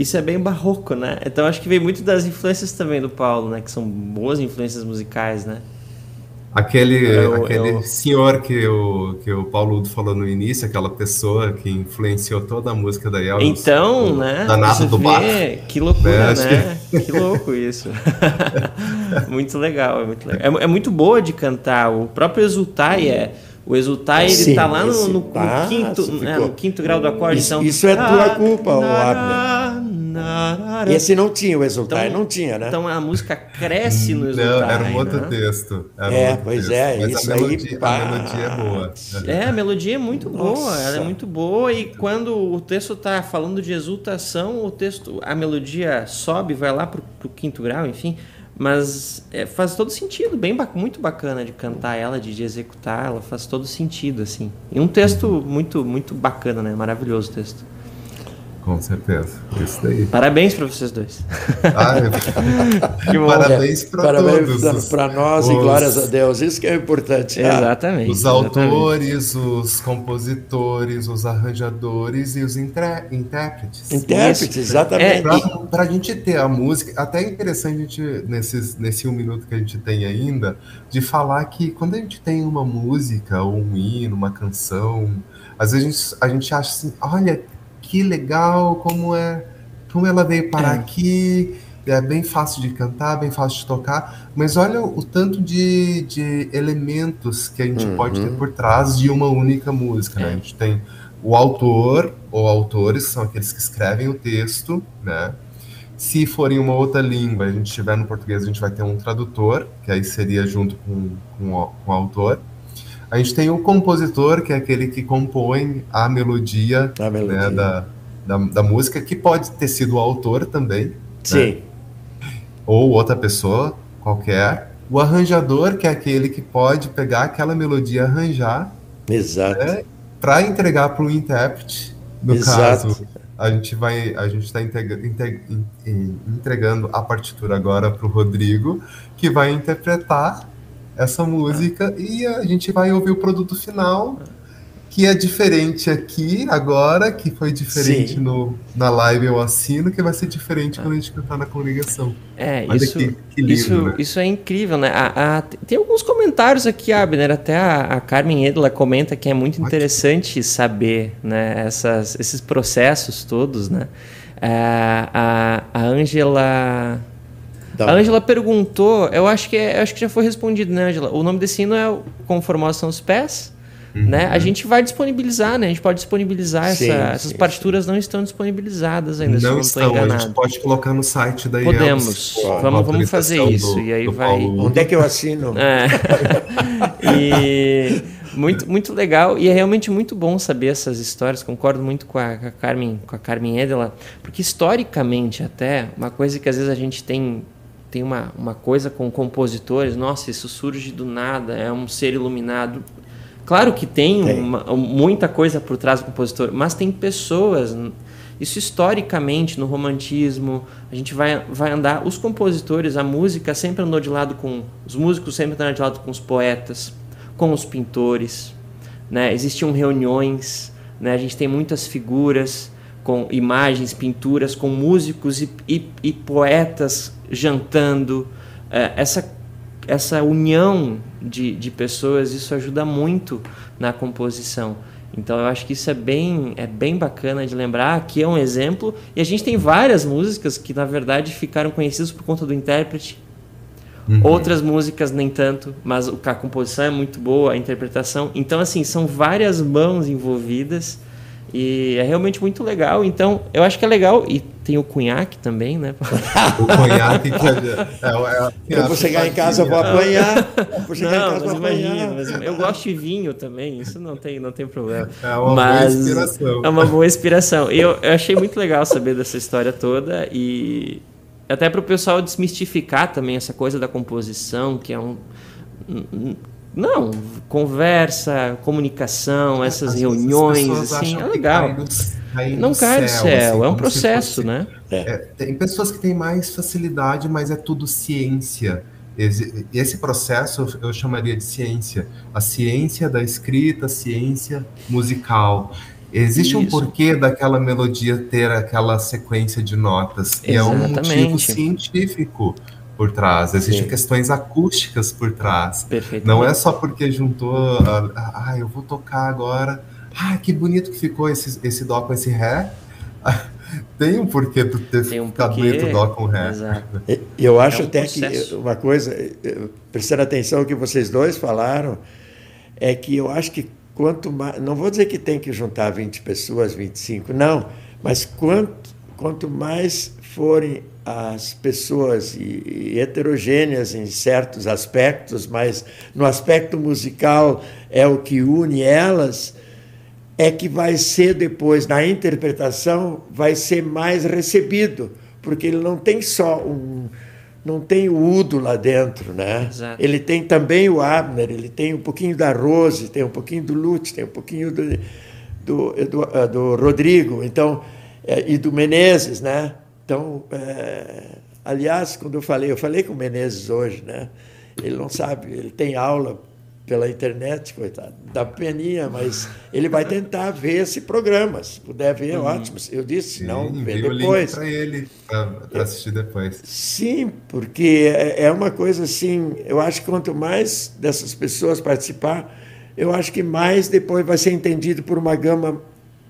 Isso é bem barroco, né? Então acho que vem muito das influências também do Paulo, né? Que são boas influências musicais, né? Aquele, eu, aquele eu... senhor que o, que o Paulo Udo falou no início, aquela pessoa que influenciou toda a música da Elvis. Então, né? Danado do bar. Que loucura, né? né? Que... que... louco isso. muito legal, é muito legal. É, é, muito boa de cantar. O próprio Exultai é. O Exultai, ele Sim, tá lá no, no, no quinto, né, no quinto grau do acorde. Isso, então, isso é tua culpa, o Abner. Esse não tinha o Exultar, então, não tinha, né? Então a música cresce no Exultar. Não, era um outro né? texto. é, um pois texto. é, Mas isso a melodia, aí. Pá. A melodia é boa. É, a melodia é muito Nossa. boa, ela é muito boa e quando o texto está falando de exultação, o texto, a melodia sobe, vai lá para o quinto grau, enfim. Mas é, faz todo sentido, bem muito bacana de cantar ela, de, de, executar ela, faz todo sentido, assim. E um texto muito, muito bacana, né? Maravilhoso o texto. Com certeza. Isso daí. Parabéns para vocês dois. Ah, parabéns para todos. Para nós os... e glórias a Deus. Isso que é importante. Exatamente. Os autores, os compositores, os arranjadores e os intérpretes. Intérpretes, exatamente. É, para a gente ter a música, até é interessante a gente, nesses, nesse um minuto que a gente tem ainda, de falar que quando a gente tem uma música, ou um hino, uma canção, às vezes a gente, a gente acha assim, olha, que legal, como é, como ela veio parar é. aqui, é bem fácil de cantar, bem fácil de tocar, mas olha o tanto de, de elementos que a gente uhum. pode ter por trás de uma única música, né? A gente tem o autor ou autores, são aqueles que escrevem o texto, né? Se for em uma outra língua, a gente estiver no português, a gente vai ter um tradutor, que aí seria junto com, com, com o autor. A gente tem o compositor, que é aquele que compõe a melodia, a melodia. Né, da, da, da, música, que pode ter sido o autor também. Né? Sim. Né? Ou outra pessoa qualquer. O arranjador, que é aquele que pode pegar aquela melodia e arranjar. Exato. Né, Para entregar para o intérprete. No Exato. caso, a gente vai, a gente está entregando a partitura agora para o Rodrigo, que vai interpretar essa música e a gente vai ouvir o produto final que é diferente aqui agora, que foi diferente no, na live eu assino, que vai ser diferente quando a gente cantar na congregação. É, isso, aqui, lindo, isso, né? isso é incrível, né? A, a, tem alguns comentários aqui, Abner, até a, a Carmen Edla comenta que é muito interessante saber né, essas, esses processos todos, né? É, a, a Angela a Ângela perguntou, eu acho que é, acho que já foi respondido, né, Ângela? O nome desse hino é Conformação aos Pés. Uhum. Né? A gente vai disponibilizar, né? A gente pode disponibilizar sim, essa, essas sim, partituras sim. não estão disponibilizadas ainda, não, não estão, a gente pode colocar no site da Podemos. vamos, vamos fazer isso. Do, e aí vai. Paulo. Onde é que eu assino? É. e muito, muito legal. E é realmente muito bom saber essas histórias. Concordo muito com a, com a Carmen, com a Carmen Edela, porque historicamente até, uma coisa que às vezes a gente tem tem uma, uma coisa com compositores, nossa, isso surge do nada, é um ser iluminado. Claro que tem, tem. Uma, muita coisa por trás do compositor, mas tem pessoas. Isso historicamente, no romantismo, a gente vai, vai andar. Os compositores, a música sempre andou de lado com. Os músicos sempre andaram de lado com os poetas, com os pintores. Né? Existiam reuniões, né? a gente tem muitas figuras com imagens, pinturas, com músicos e, e, e poetas jantando. É, essa, essa união de, de pessoas, isso ajuda muito na composição. Então eu acho que isso é bem, é bem bacana de lembrar. Aqui é um exemplo. E a gente tem várias músicas que, na verdade, ficaram conhecidas por conta do intérprete. Uhum. Outras músicas nem tanto, mas a composição é muito boa, a interpretação. Então, assim, são várias mãos envolvidas e é realmente muito legal. Então, eu acho que é legal. E tem o cunhaque também, né? o cunhaque que é, é, é, eu vou chegar em casa, vou apanhar. Vou chegar não, em casa, mas imagina, mas eu gosto de vinho também, isso não tem, não tem problema. É uma mas boa inspiração. É uma boa inspiração. E eu, eu achei muito legal saber dessa história toda e até para o pessoal desmistificar também essa coisa da composição, que é um não, conversa, comunicação, essas Às reuniões, assim, é legal. Cai do, não cai do céu, céu assim, é um processo, fosse, né? É, tem pessoas que têm mais facilidade, mas é tudo ciência. Esse, esse processo eu chamaria de ciência. A ciência da escrita, a ciência musical. Existe Isso. um porquê daquela melodia ter aquela sequência de notas. E é um motivo científico por trás, existem Sim. questões acústicas por trás. Não é só porque juntou, ah, eu vou tocar agora, ah, que bonito que ficou esse, esse dó com esse ré. Tem um porquê tu ter Tem um ficado porquê, dó com ré. Exato. Eu acho é um até processo. que uma coisa, prestando atenção ao que vocês dois falaram, é que eu acho que quanto mais, não vou dizer que tem que juntar 20 pessoas, 25, não, mas quanto, quanto mais forem as pessoas heterogêneas em certos aspectos, mas no aspecto musical é o que une elas, é que vai ser depois, na interpretação, vai ser mais recebido, porque ele não tem só um. Não tem o Udo lá dentro, né? Exato. Ele tem também o Abner, ele tem um pouquinho da Rose, tem um pouquinho do Lutz, tem um pouquinho do, do, do, do Rodrigo, então, é, e do Menezes, né? Então, é, aliás, quando eu falei, eu falei com o Menezes hoje, né? Ele não sabe, ele tem aula pela internet, coitado, da peninha, mas ele vai tentar ver esse programa. Se puder ver, uhum. ótimo. Eu disse, Sim, não, vê depois. para ele, para assistir depois. Sim, porque é, é uma coisa assim, eu acho que quanto mais dessas pessoas participar, eu acho que mais depois vai ser entendido por uma gama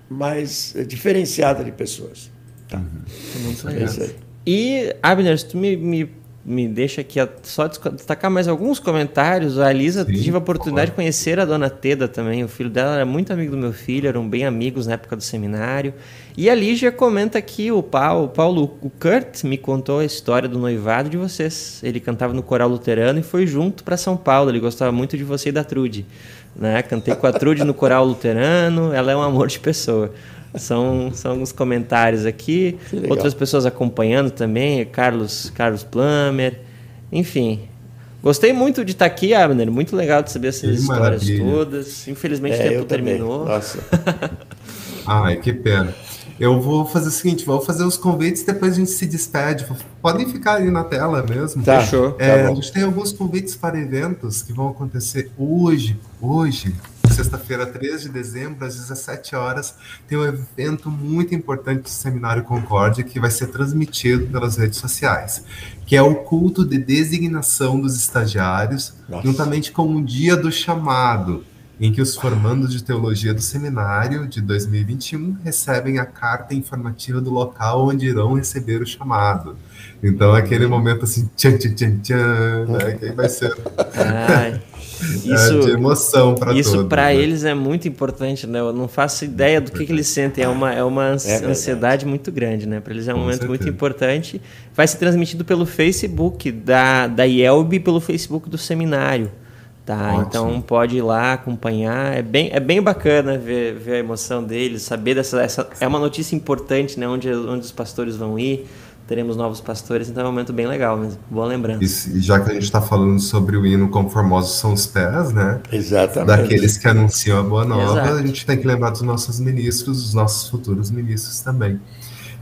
mais diferenciada de pessoas. Tá. Uhum. Muito legal. É e, Abner, se tu me, me, me deixa aqui só destacar mais alguns comentários. A Lisa Sim, tive a oportunidade de conhecer a dona Teda também. O filho dela era muito amigo do meu filho, eram bem amigos na época do seminário. E a Lígia comenta aqui, o Paulo, Paulo, o Kurt me contou a história do noivado de vocês. Ele cantava no coral luterano e foi junto para São Paulo. Ele gostava muito de você e da Trude. Né? Cantei com a Trude no coral luterano, ela é um amor de pessoa. São, são alguns comentários aqui. Outras pessoas acompanhando também, Carlos, Carlos Plummer. Enfim, Gostei muito de estar aqui, Abner. Muito legal de saber essas que histórias maravilha. todas. Infelizmente é, o tempo terminou. Nossa. Ai, que pena. Eu vou fazer o seguinte, vou fazer os convites depois a gente se despede. Podem ficar aí na tela mesmo. Tá, Fechou. É, tá a gente tem alguns convites para eventos que vão acontecer hoje, hoje, sexta-feira, 3 de dezembro, às 17 horas, tem um evento muito importante do Seminário Concórdia que vai ser transmitido pelas redes sociais, que é o culto de designação dos estagiários, Nossa. juntamente com o dia do chamado, em que os formandos de teologia do seminário de 2021 recebem a carta informativa do local onde irão receber o chamado. Então, aquele momento assim, tchan, tchan, tchan, tchan, né, vai ser. Ai. Isso, é de emoção para todos. Isso para né? eles é muito importante, né? Eu não faço ideia do que, que eles sentem. É uma, é uma é ansiedade muito grande, né? Para eles é um Com momento certeza. muito importante. Vai ser transmitido pelo Facebook da, da IELB e pelo Facebook do seminário. Tá, Ótimo. então pode ir lá acompanhar. É bem, é bem bacana ver, ver a emoção deles, saber dessa. Essa, é uma notícia importante, né? Onde, onde os pastores vão ir teremos novos pastores, então é um momento bem legal mesmo. Boa lembrança. E já que a gente está falando sobre o hino Como Formosos são os pés, né? Exatamente. Daqueles que anunciam a boa nova, Exato. a gente tem que lembrar dos nossos ministros, dos nossos futuros ministros também.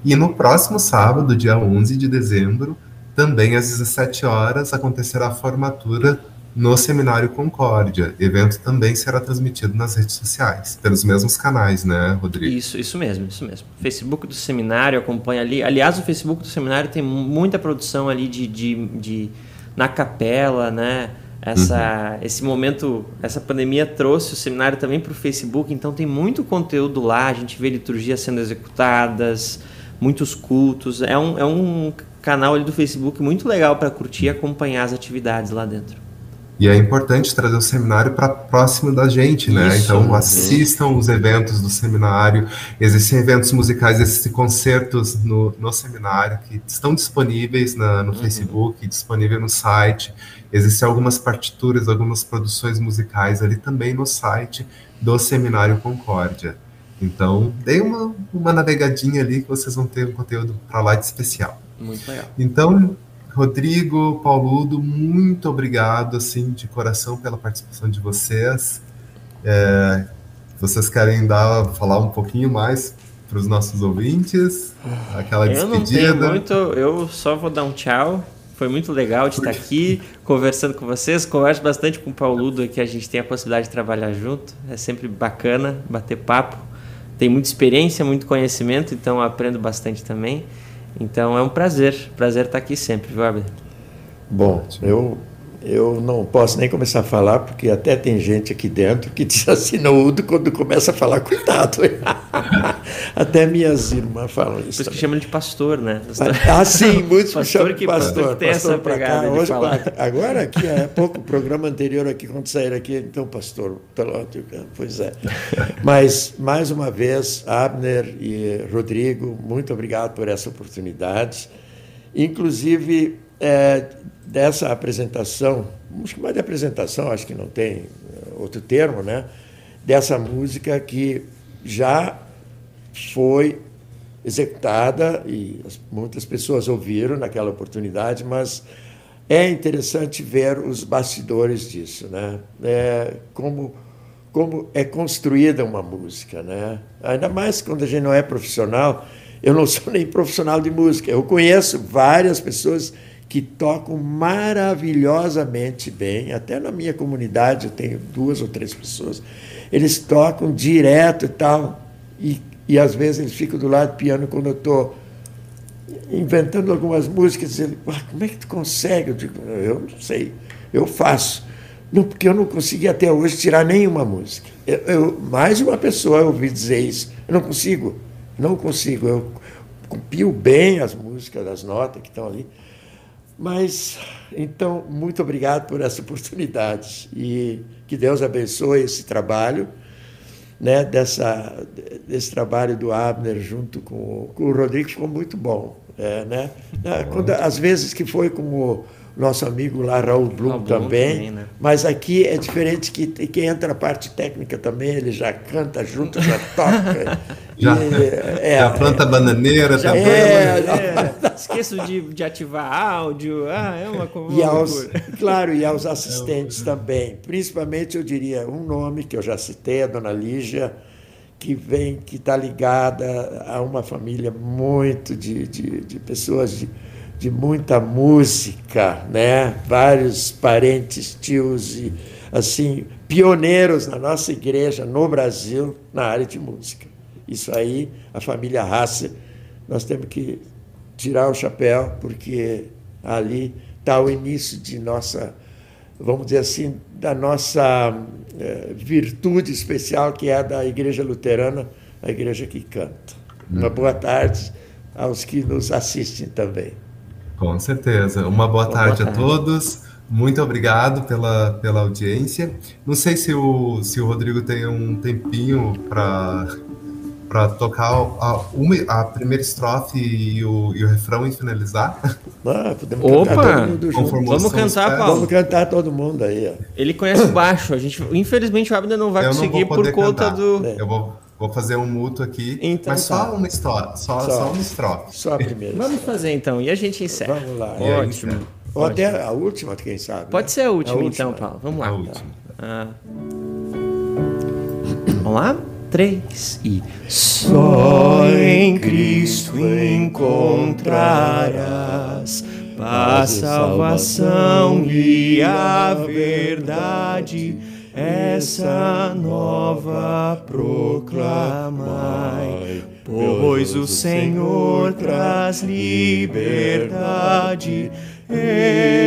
E no próximo sábado, dia 11 de dezembro, também às 17 horas, acontecerá a formatura no Seminário Concórdia. O evento também será transmitido nas redes sociais, pelos mesmos canais, né, Rodrigo? Isso, isso mesmo, isso mesmo. Facebook do seminário acompanha ali. Aliás, o Facebook do seminário tem muita produção ali de, de, de na capela, né? Essa, uhum. Esse momento, essa pandemia trouxe o seminário também para o Facebook, então tem muito conteúdo lá. A gente vê liturgias sendo executadas, muitos cultos. É um, é um canal ali do Facebook muito legal para curtir e acompanhar as atividades lá dentro. E é importante trazer o seminário para próximo da gente, né? Isso, então, assistam os eventos do seminário. Existem eventos musicais, existem concertos no, no seminário que estão disponíveis na, no uhum. Facebook, disponível no site. Existem algumas partituras, algumas produções musicais ali também no site do Seminário Concórdia. Então, dê uma, uma navegadinha ali que vocês vão ter um conteúdo para lá de especial. Muito legal. Então, Rodrigo, Pauludo, muito obrigado, assim, de coração pela participação de vocês. É, vocês querem dar, falar um pouquinho mais para os nossos ouvintes? Aquela eu despedida? Eu não tenho muito, eu só vou dar um tchau. Foi muito legal de estar aqui conversando com vocês. Converso bastante com o Pauludo, que a gente tem a possibilidade de trabalhar junto. É sempre bacana bater papo. Tem muita experiência, muito conhecimento, então aprendo bastante também. Então é um prazer, prazer estar aqui sempre, viu? Bom, eu eu não posso nem começar a falar, porque até tem gente aqui dentro que diz assim, não, Udo, quando começa a falar, cuidado. até minhas irmãs falam isso. Por isso que chamam de pastor, né? Ah, sim, muitos pastor chamam que pastor. Pastor pegada cá, hoje, Agora aqui, é pouco, o programa anterior aqui, quando saíram aqui, então, pastor, tá pois é. Mas, mais uma vez, Abner e Rodrigo, muito obrigado por essa oportunidade. Inclusive, é, dessa apresentação, que mais de apresentação, acho que não tem eh, outro termo, né? dessa música que já foi executada e muitas pessoas ouviram naquela oportunidade, mas é interessante ver os bastidores disso, né? É, como como é construída uma música, né? Ainda mais quando a gente não é profissional. Eu não sou nem profissional de música. Eu conheço várias pessoas que tocam maravilhosamente bem. Até na minha comunidade eu tenho duas ou três pessoas. Eles tocam direto e tal. E, e às vezes eles ficam do lado do piano quando eu estou inventando algumas músicas. Dizendo, ah, como é que tu consegue? Eu digo, eu não sei, eu faço. Não, porque eu não consegui até hoje tirar nenhuma música. Eu, eu, mais uma pessoa eu ouvi dizer isso. Eu não consigo, não consigo. Eu copio bem as músicas, as notas que estão ali, mas, então, muito obrigado por essa oportunidade e que Deus abençoe esse trabalho, né, dessa, desse trabalho do Abner junto com, com o Rodrigo, ficou muito bom. É, né? Quando, às vezes que foi como nosso amigo lá, Raul Blum, Raul também. também né? Mas aqui é diferente que, que entra a parte técnica também, ele já canta junto, já toca. já, e, é, já planta é, bananeira já também. É, é, esqueço de, de ativar áudio. Ah, é uma e aos, Claro, e aos assistentes também. Principalmente, eu diria, um nome que eu já citei, a dona Lígia, que vem, que está ligada a uma família muito de, de, de pessoas de de muita música, né? Vários parentes, tios e assim pioneiros na nossa igreja no Brasil na área de música. Isso aí, a família Hasser, nós temos que tirar o chapéu porque ali está o início de nossa, vamos dizer assim, da nossa é, virtude especial que é a da Igreja Luterana, a igreja que canta. Uma hum. boa tarde aos que nos assistem também. Com certeza. Uma boa, boa tarde, tarde, a todos. Muito obrigado pela, pela audiência. Não sei se o, se o Rodrigo tem um tempinho para para tocar a, uma, a primeira estrofe e o, e o refrão e finalizar. Ah, podemos Opa! Cantar Vamos cantar, Paulo. Vamos cantar todo mundo aí. Ó. Ele conhece o baixo. A gente, infelizmente, o Abner não vai Eu conseguir por conta cantar. do. Eu vou Vou fazer um mútuo aqui, então, mas só tá. uma história, só, só, só uma estrofe. Só a primeira. Vamos fazer então, e a gente encerra. Vamos lá. Ótimo. Ou até a última, quem sabe. Pode né? ser a última, a última, então, Paulo. Vamos lá. A última. Ah. Vamos lá? Três e. Só em Cristo encontrarás paz, salvação e a verdade essa nova proclamai, pois o Senhor traz liberdade.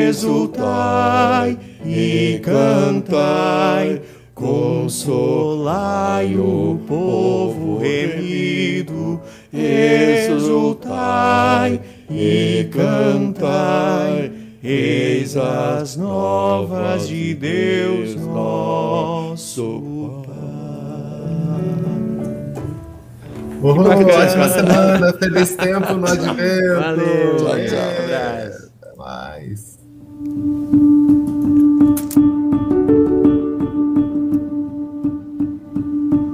Exultai e cantai, consolai o povo remido. Exultai e cantai Eis as novas de Deus nosso Pai. Oh, ótima semana, feliz tempo no advento. Valeu, tchau, tchau.